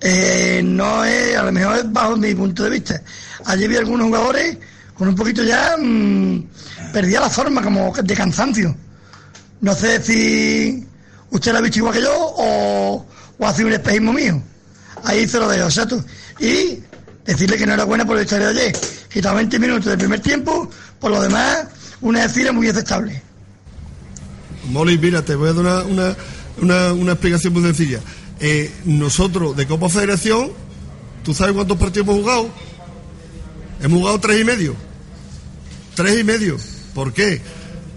Eh, no es, a lo mejor es bajo mi punto de vista. Allí vi algunos jugadores con un poquito ya mm, perdía la forma como de cansancio. No sé si usted lo ha visto igual que yo o, o ha sido un espejismo mío. Ahí se lo dejo, exacto. Y decirle que no era buena por la historia de ayer. Quitado 20 minutos del primer tiempo, por lo demás, una decira muy aceptable. Molly, mira, te voy a dar una, una, una, una explicación muy sencilla. Eh, nosotros, de Copa Federación, ¿tú sabes cuántos partidos hemos jugado? Hemos jugado tres y medio. Tres y medio. ¿Por qué?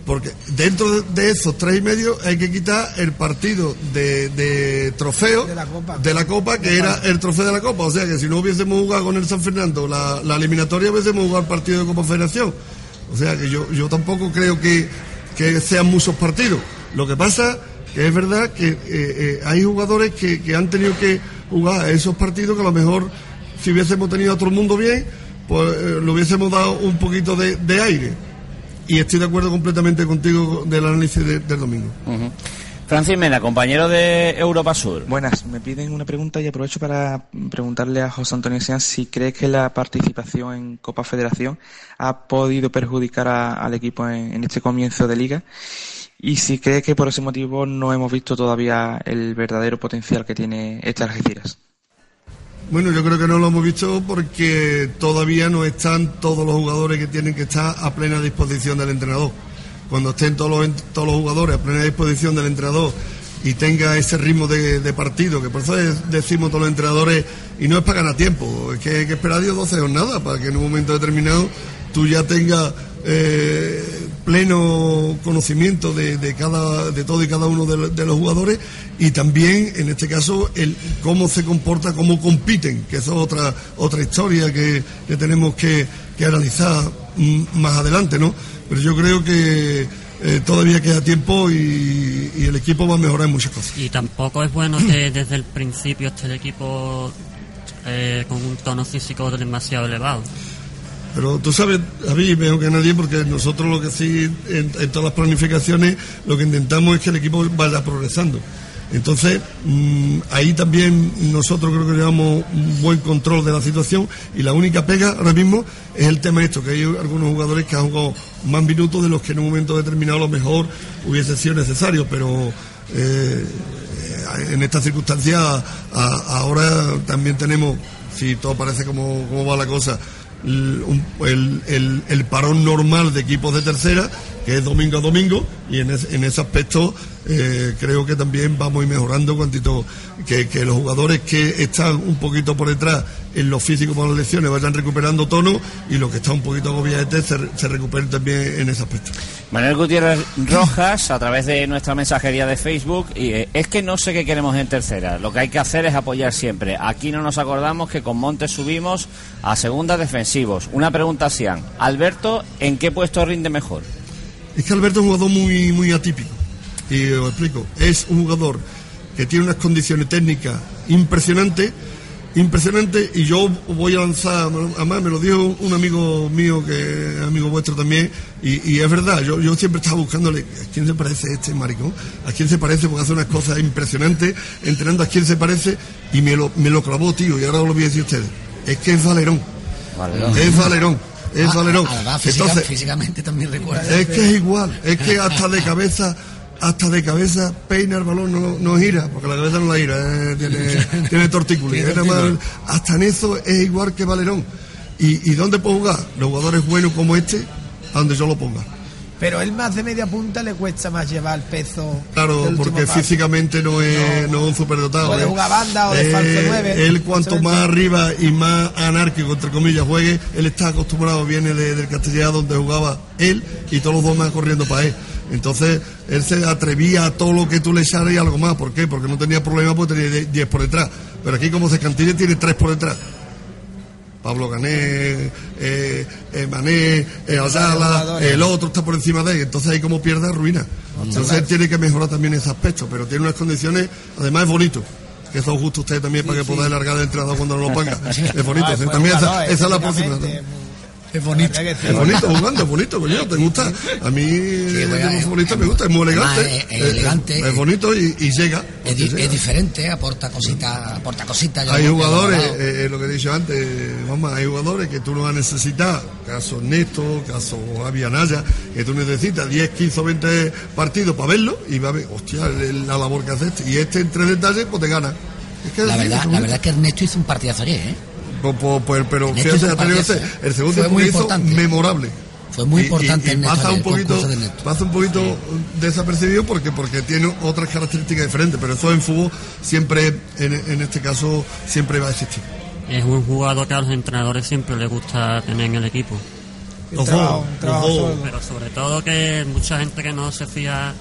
Porque dentro de, esos tres y medio hay que quitar el partido de, de trofeo De la Copa. de la Copa, que era el trofeo de la Copa. O sea que si no hubiésemos jugado con el San Fernando la, la eliminatoria, hubiésemos jugado el partido de Copa Federación. O sea que yo, yo tampoco creo que, que sean muchos partidos. Lo que pasa que es verdad que eh, eh, hay jugadores que, que han tenido que jugar esos partidos que a lo mejor si hubiésemos tenido a todo el mundo bien, pues eh, le hubiésemos dado un poquito de, de aire. Y estoy de acuerdo completamente contigo del análisis de- del domingo. Francis Mena, compañero de Europa Sur. Buenas, me piden una pregunta y aprovecho para preguntarle a José Antonio Sean si cree que la participación en Copa Federación ha podido perjudicar a- al equipo en, en este comienzo de liga y si cree que por ese motivo no hemos visto todavía el verdadero potencial que tiene este Algeciras. Bueno, yo creo que no lo hemos visto porque todavía no están todos los jugadores que tienen que estar a plena disposición del entrenador. Cuando estén todos los, todos los jugadores a plena disposición del entrenador y tenga ese ritmo de, de partido, que por eso es- decimos todos los entrenadores, y no es para ganar tiempo, es que hay que esperar Dios 12 jornadas para que en un momento determinado tú ya tengas eh, pleno conocimiento de, de cada de todo y cada uno de, de los jugadores y también en este caso el cómo se comporta cómo compiten que eso es otra otra historia que, que tenemos que, que analizar mm, más adelante no pero yo creo que eh, todavía queda tiempo y, y el equipo va a mejorar en muchas cosas Y tampoco es bueno que <clears throat> desde el principio esté el equipo eh, con un tono físico demasiado elevado. Pero tú sabes, a mí mejor que nadie, porque nosotros lo que sí, en, todas las planificaciones, lo que intentamos es que el equipo vaya progresando. Entonces, mm, ahí también nosotros creo que llevamos un buen control de la situación y la única pega ahora mismo es el tema esto, que hay algunos jugadores que han jugado más minutos de los que en un momento determinado lo mejor hubiese sido necesario, pero eh, en estas circunstancias ahora también tenemos, si todo parece como, como va la cosa, el, el- el parón normal de equipos de tercera, que es domingo a domingo, y en, en ese aspecto eh, creo que también vamos a ir mejorando cuantito, que, que los jugadores que están un poquito por detrás en lo físico por las lesiones vayan recuperando tono y los que están un poquito agobiados se, se recuperen también en ese aspecto. Manuel Gutiérrez Rojas, a través de nuestra mensajería de Facebook, y eh, es que no sé qué queremos en tercera. Lo que hay que hacer es apoyar siempre. Aquí no nos acordamos que con Montes subimos a segunda defensivos. Una pregunta, Sian. Alberto, ¿en qué puesto rinde mejor? Es que Alberto es un jugador muy, muy atípico. Y os explico. Es un jugador que tiene unas condiciones técnicas impresionantes, impresionantes, y yo voy a lanzar, además me lo dijo un amigo mío, que es amigo vuestro también, y, y es verdad, yo, yo siempre estaba buscándole, ¿a quién se parece este maricón? ¿A quién se parece? Porque hace unas cosas impresionantes, entrenando a quién se parece, y me lo, me lo clavó, tío, y ahora os lo voy a decir a ustedes. Es que es Valerón. Valerón. Es Valerón. Es Ah, Valerón. además, física- Entonces, físicamente también recuerda. es que es igual, es que hasta de cabeza, hasta de cabeza peina el balón, no, no gira, porque la cabeza no la gira, eh, tiene, <laughs> tiene tortícolis. hasta en eso es igual que Valerón. ¿Y, ¿Y dónde puedo jugar? Los jugadores buenos como este, a donde yo lo ponga. Pero él más de media punta le cuesta más llevar el peso. Claro, porque físicamente no es, no, es un superdotado. Puede ¿eh? jugar banda o de falso nueve. Él cuanto más arriba y más anárquico, entre comillas, juegue, él está acostumbrado, viene de- del Castellano donde jugaba él y todos los dos más corriendo para él. Entonces, él se atrevía a todo lo que tú le echaras y algo más. ¿Por qué? Porque no tenía problema porque tenía 10 por detrás. Pero aquí como se cantille tiene 3 por detrás. Pablo Gané, eh, eh, Mané, eh, Ayala, el otro está por encima de él, entonces ahí como pierde arruina. Entonces él tiene que mejorar también ese aspecto, pero tiene unas condiciones, además es bonito. Que son justo ustedes también para que podáis largar de entrada cuando no lo ponga. <laughs> Es bonito, Ah, ¿sí? fue también esa, esa es la próxima. Es bonito. Es bonito jugando, es bonito, coño, te gusta. A mí, como es- futbolista, me gusta, es muy elegante. es- es elegante. Es, bonito y, y llega. Es, llega. diferente, aporta cositas, aporta cositas. Hay jugadores, eh, lo que he dicho antes, vamos, hay jugadores que tú no vas a necesitar, caso Néstor, caso Javi Anaya, que tú necesitas 10, 15 o 20 partidos para verlo y va a ver, hostia, la labor que hace este. Y este en tres detalles, pues te gana. Es que La verdad, es la verdad es que Ernesto hizo un partidazo ayer, ¿eh? Pues, pues, pues, pero fíjate, ¿eh? el segundo Fue muy importante. memorable. Fue muy Y- y- importante y Ernesto pasa un el poquito, pasa un poquito desapercibido porque porque tiene otras características diferentes, pero eso en fútbol siempre, en, en este caso, siempre va a existir. Es un jugador que a los entrenadores siempre les gusta tener en el equipo. Un trabajo- un trabajo Ojo. Pero sobre todo que mucha gente que no se fía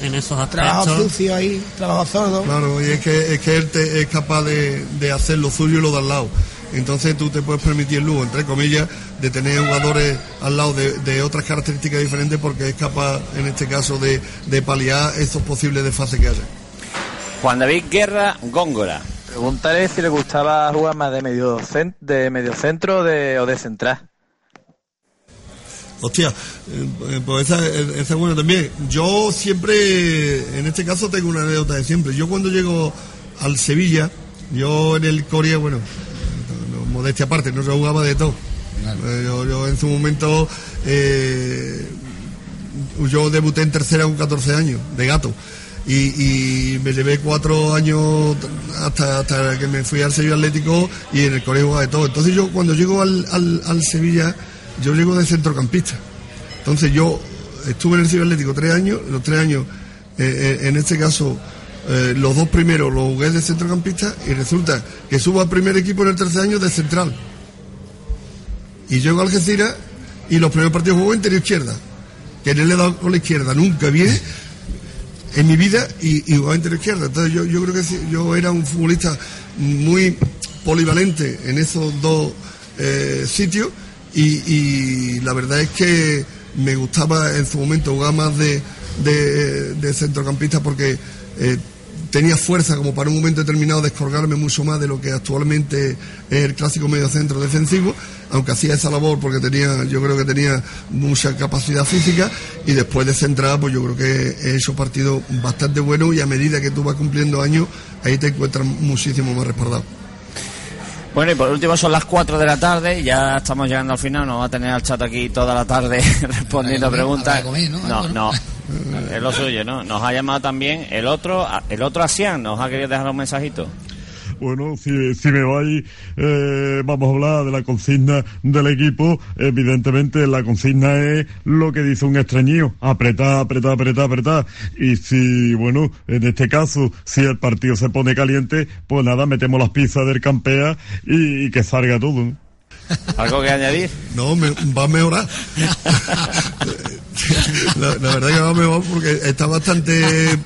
en esos Trabajo aspectos. sucio ahí, trabajo sordo. Claro, y es que, es que él te- es capaz de, de hacer lo suyo y lo de al lado. Entonces tú te puedes permitir el lujo, entre comillas, de tener jugadores al lado de, de otras características diferentes porque es capaz, en este caso, de, de paliar esos posibles desfases que haya. Juan David Guerra Góngora. Pregúntale si le gustaba jugar más de medio, de medio centro de, o de central. Hostia, eh, eh, pues esa, eh, esa es buena también. Yo siempre, en este caso tengo una anécdota de siempre. Yo cuando llego al Sevilla, yo en el Corea, bueno, no, no, modestia aparte, no se jugaba de todo. Eh, Yo, yo en su momento, eh, yo debuté en tercera con 14 años, de gato. Y, y me llevé cuatro años hasta, hasta que me fui al Sevilla Atlético y en el Corea jugaba de todo. Entonces yo cuando llego al, al, al Sevilla, yo llego de centrocampista. Entonces yo estuve en el Atlético tres años, los tres años, eh, eh, en este caso, eh, los dos primeros los jugué de centrocampista y resulta que subo al primer equipo en el tercer año de central. Y llego a Algeciras y los primeros partidos juego interior izquierda, que no le he dado con la izquierda nunca bien en mi vida y, y jugaba interior izquierda. Entonces yo, yo creo que sí, yo era un futbolista muy polivalente en esos dos sitios y, la verdad es que me gustaba en su momento jugar más de, de, centrocampista porque eh, tenía fuerza como para un momento determinado descolgarme mucho más de lo que actualmente es el clásico mediocentro defensivo, aunque hacía esa labor porque tenía, yo creo que tenía mucha capacidad física y después de centrar, pues yo creo que he hecho partidos bastante buenos y a medida que tú vas cumpliendo años, ahí te encuentras muchísimo más respaldado. Bueno, y por último son las 4 de la tarde, ya estamos llegando al final, nos va a tener al chat aquí toda la tarde <laughs> respondiendo preguntas. comer, ¿no? No, no, <laughs> es lo suyo, ¿no? Nos ha llamado también el otro, el otro Asian, nos ha querido dejar un mensajito. Bueno, si, si me vais, eh, vamos a hablar de la consigna del equipo. Evidentemente, la consigna es lo que dice un extrañío: apretar, apretar, apretar, apretar. Y si, bueno, en este caso, si el partido se pone caliente, pues nada, metemos las pizzas del campea y, y que salga todo. ¿no? ¿Algo que añadir? No, me, va a mejorar. <laughs> <laughs> la, la verdad que va a mejorar porque está bastante,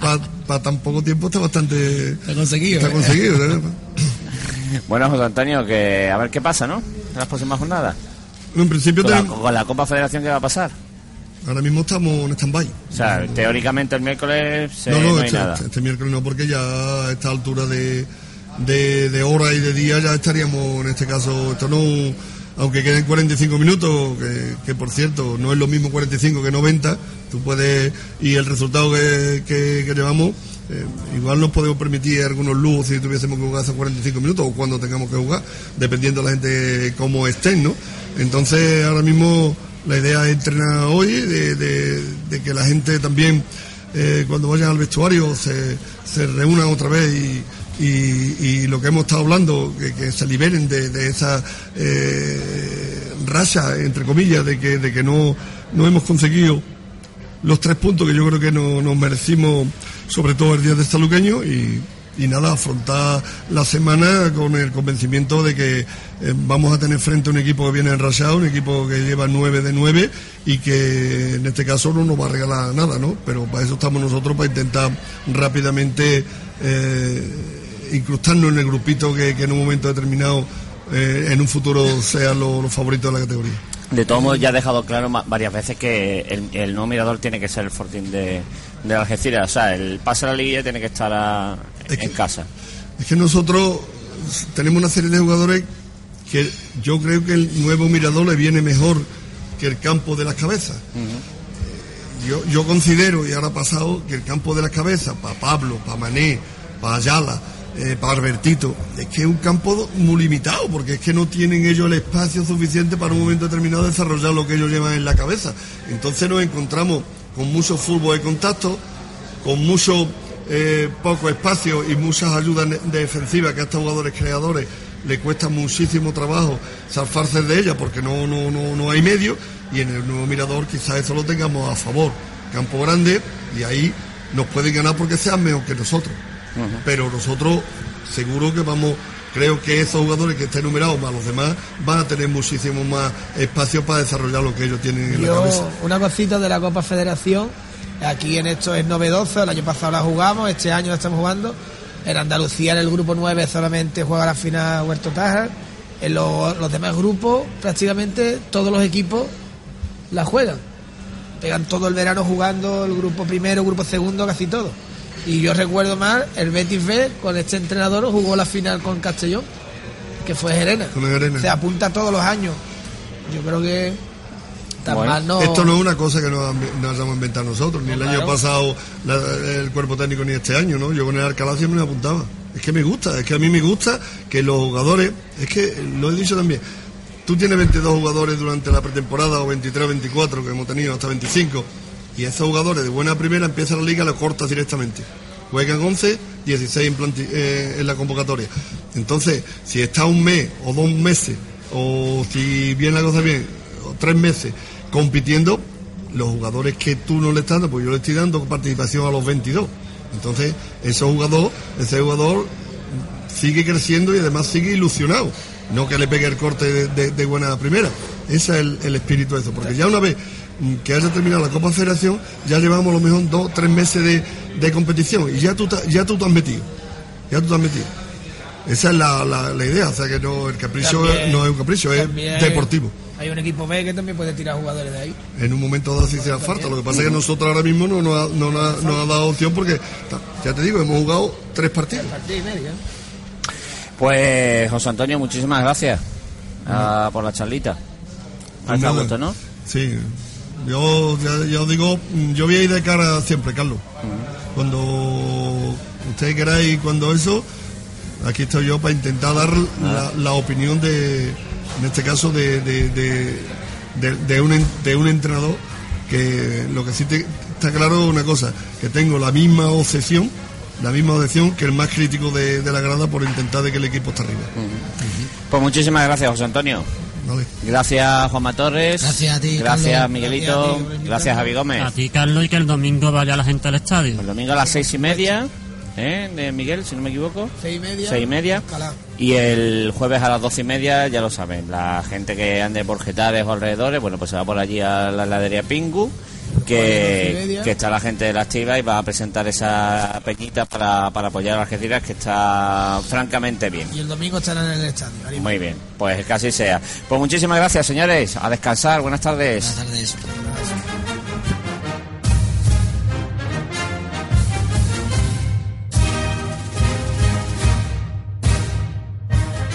para tan poco tiempo está bastante... Está conseguido. Está ¿eh? conseguido, ¿eh? <laughs> Bueno, José Antonio, que a ver qué pasa, ¿no? En las próximas jornadas. En principio Con la, con la Copa Federación, ¿qué va a pasar? ahora mismo estamos en stand-by. O sea, teóricamente el miércoles se- no, no, no, hay este, nada. este- este miércoles no, porque ya a esta altura de, de, de hora y de día ya estaríamos, en este caso, esto no, aunque queden 45 minutos, que, por cierto no es lo mismo 45 que 90, tú puedes, y el resultado que, que- llevamos, eh, igual nos podemos permitir algunos lujos si tuviésemos que jugar esos 45 minutos o cuando tengamos que jugar, dependiendo de la gente cómo estén, ¿no? Entonces ahora mismo la idea es entrenar hoy, de que la gente también eh, cuando vayan al vestuario se, se reúnan otra vez y, y- lo que hemos estado hablando, que, se liberen de, esa eh, racha, entre comillas, de que, de que no, no hemos conseguido los tres puntos que yo creo que no- nos merecimos, sobre todo el día de Saluqueño y, y nada, afrontar la semana con el convencimiento de que eh, vamos a tener frente a un equipo que viene enrachado, un equipo que lleva 9 de 9 y que en este caso no nos va a regalar nada, ¿no? Pero para eso estamos nosotros, para intentar rápidamente eh, incrustarnos en el grupito que, que en un momento determinado, eh, en un futuro, sean los- los favoritos de la categoría. De todos modos, ya ha dejado claro varias veces que el, el nuevo mirador tiene que ser el Fortín de, de Algeciras. O sea, el pase a la liguilla tiene que estar a- en casa. Es que nosotros tenemos una serie de jugadores que yo creo que el nuevo Mirador le viene mejor que el campo de las cabezas. Yo, yo considero, y ahora ha pasado, que el campo de las cabezas, para Pablo, para Mané, para Ayala, eh, para Albertito, es que es un campo muy limitado, porque es que no tienen ellos el espacio suficiente para un momento determinado desarrollar lo que ellos llevan en la cabeza. Entonces nos encontramos con mucho fútbol de contacto, con mucho eh, poco espacio y muchas ayudas defensivas que a estos jugadores creadores le cuesta muchísimo trabajo zafarse de ellas porque no, no, no, no hay medio y en el nuevo mirador quizás eso lo tengamos a favor. Campo grande y ahí nos pueden ganar porque sean mejor que nosotros. Pero nosotros seguro que vamos, creo que esos jugadores que estén numerados más los demás van a tener muchísimo más espacio para desarrollar lo que ellos tienen en la cabeza. Una cosita de la Copa Federación, aquí en esto es novedoso, el año pasado la jugamos, este año la estamos jugando. En Andalucía, en el grupo 9, solamente juega la final Huerto Tajar. En lo- los demás grupos, prácticamente todos los equipos la juegan. Pegan todo el verano jugando el grupo primero, grupo segundo, casi todo. Y yo recuerdo más, el Betis B, con este entrenador, jugó la final con Castellón, que fue Gerena. Con Gerena. Se apunta todos los años. Yo creo que tan Bueno, mal no. Esto no es una cosa que nos, nos hayamos inventado nosotros, ni el año pasado la- el cuerpo técnico ni este año, ¿no? Yo con el Alcalá siempre me apuntaba. Es que me gusta, es que a mí me gusta que los jugadores, es que lo he dicho también, tú tienes 22 jugadores durante la pretemporada o 23 o 24 que hemos tenido hasta 25 y esos jugadores de buena primera empiezan la liga y los cortas directamente. Juegan 11, 16 en, eh, en la convocatoria. Entonces, si está un mes o dos meses, o si viene la cosa bien, o tres meses compitiendo, los jugadores que tú no le estás dando, pues yo le estoy dando participación a los 22. Entonces, ese jugador, ese jugador sigue creciendo y además sigue ilusionado. No que le pegue el corte de, de- buena primera. Ese es el, el espíritu de eso. Porque ya una vez que haya terminado la Copa Federación, ya llevamos a lo mejor dos, tres meses de, de competición y ya tú, ya tú te has metido. Ya tú te has metido. Esa es la, la- la idea. O sea que no, el capricho También- no es un capricho, es deportivo. Hay un equipo B que también puede tirar jugadores de ahí. En un momento dado sí se hace falta. Lo que pasa es que nosotros ahora mismo no nos ha, no nos ha- nos ha dado opción porque, ya te digo, hemos jugado tres partidos. Partido y medio. Pues, José Antonio, muchísimas gracias ah, por la charlita. Hasta gusto, ¿no? Sí, yo ya, ya os digo, mm, yo voy a ir de cara siempre, Carlos. Cuando ustedes queráis, cuando eso, aquí estoy yo para intentar dar la, la opinión de, en este caso, de, de, de, un, de un entrenador que lo que sí te- está claro es una cosa, que tengo la misma obsesión, la misma obsesión que el más crítico de, de la grada por intentar de que el equipo esté arriba. Pues muchísimas gracias, José Antonio. Gracias, Juanma Torres. Gracias a ti, Gracias, Carlos. Miguelito. Gracias, Javi Gómez. A ti, Carlos, y que el domingo vaya la gente al estadio. El domingo a las seis y media, ¿eh? De Miguel, si no me equivoco. Seis y media. Seis y media. Y el jueves a las doce y media, ya lo saben, la gente que ande por Getares o alrededores, bueno, pues se va por allí a la heladería Pingu, que, está la gente de la activa y va a presentar esa peñita para, para apoyar a Algeciras, que está francamente bien. Y el domingo estarán en el estadio. Muy bien, pues así sea. Pues muchísimas gracias, señores. A descansar. Buenas tardes. Buenas tardes.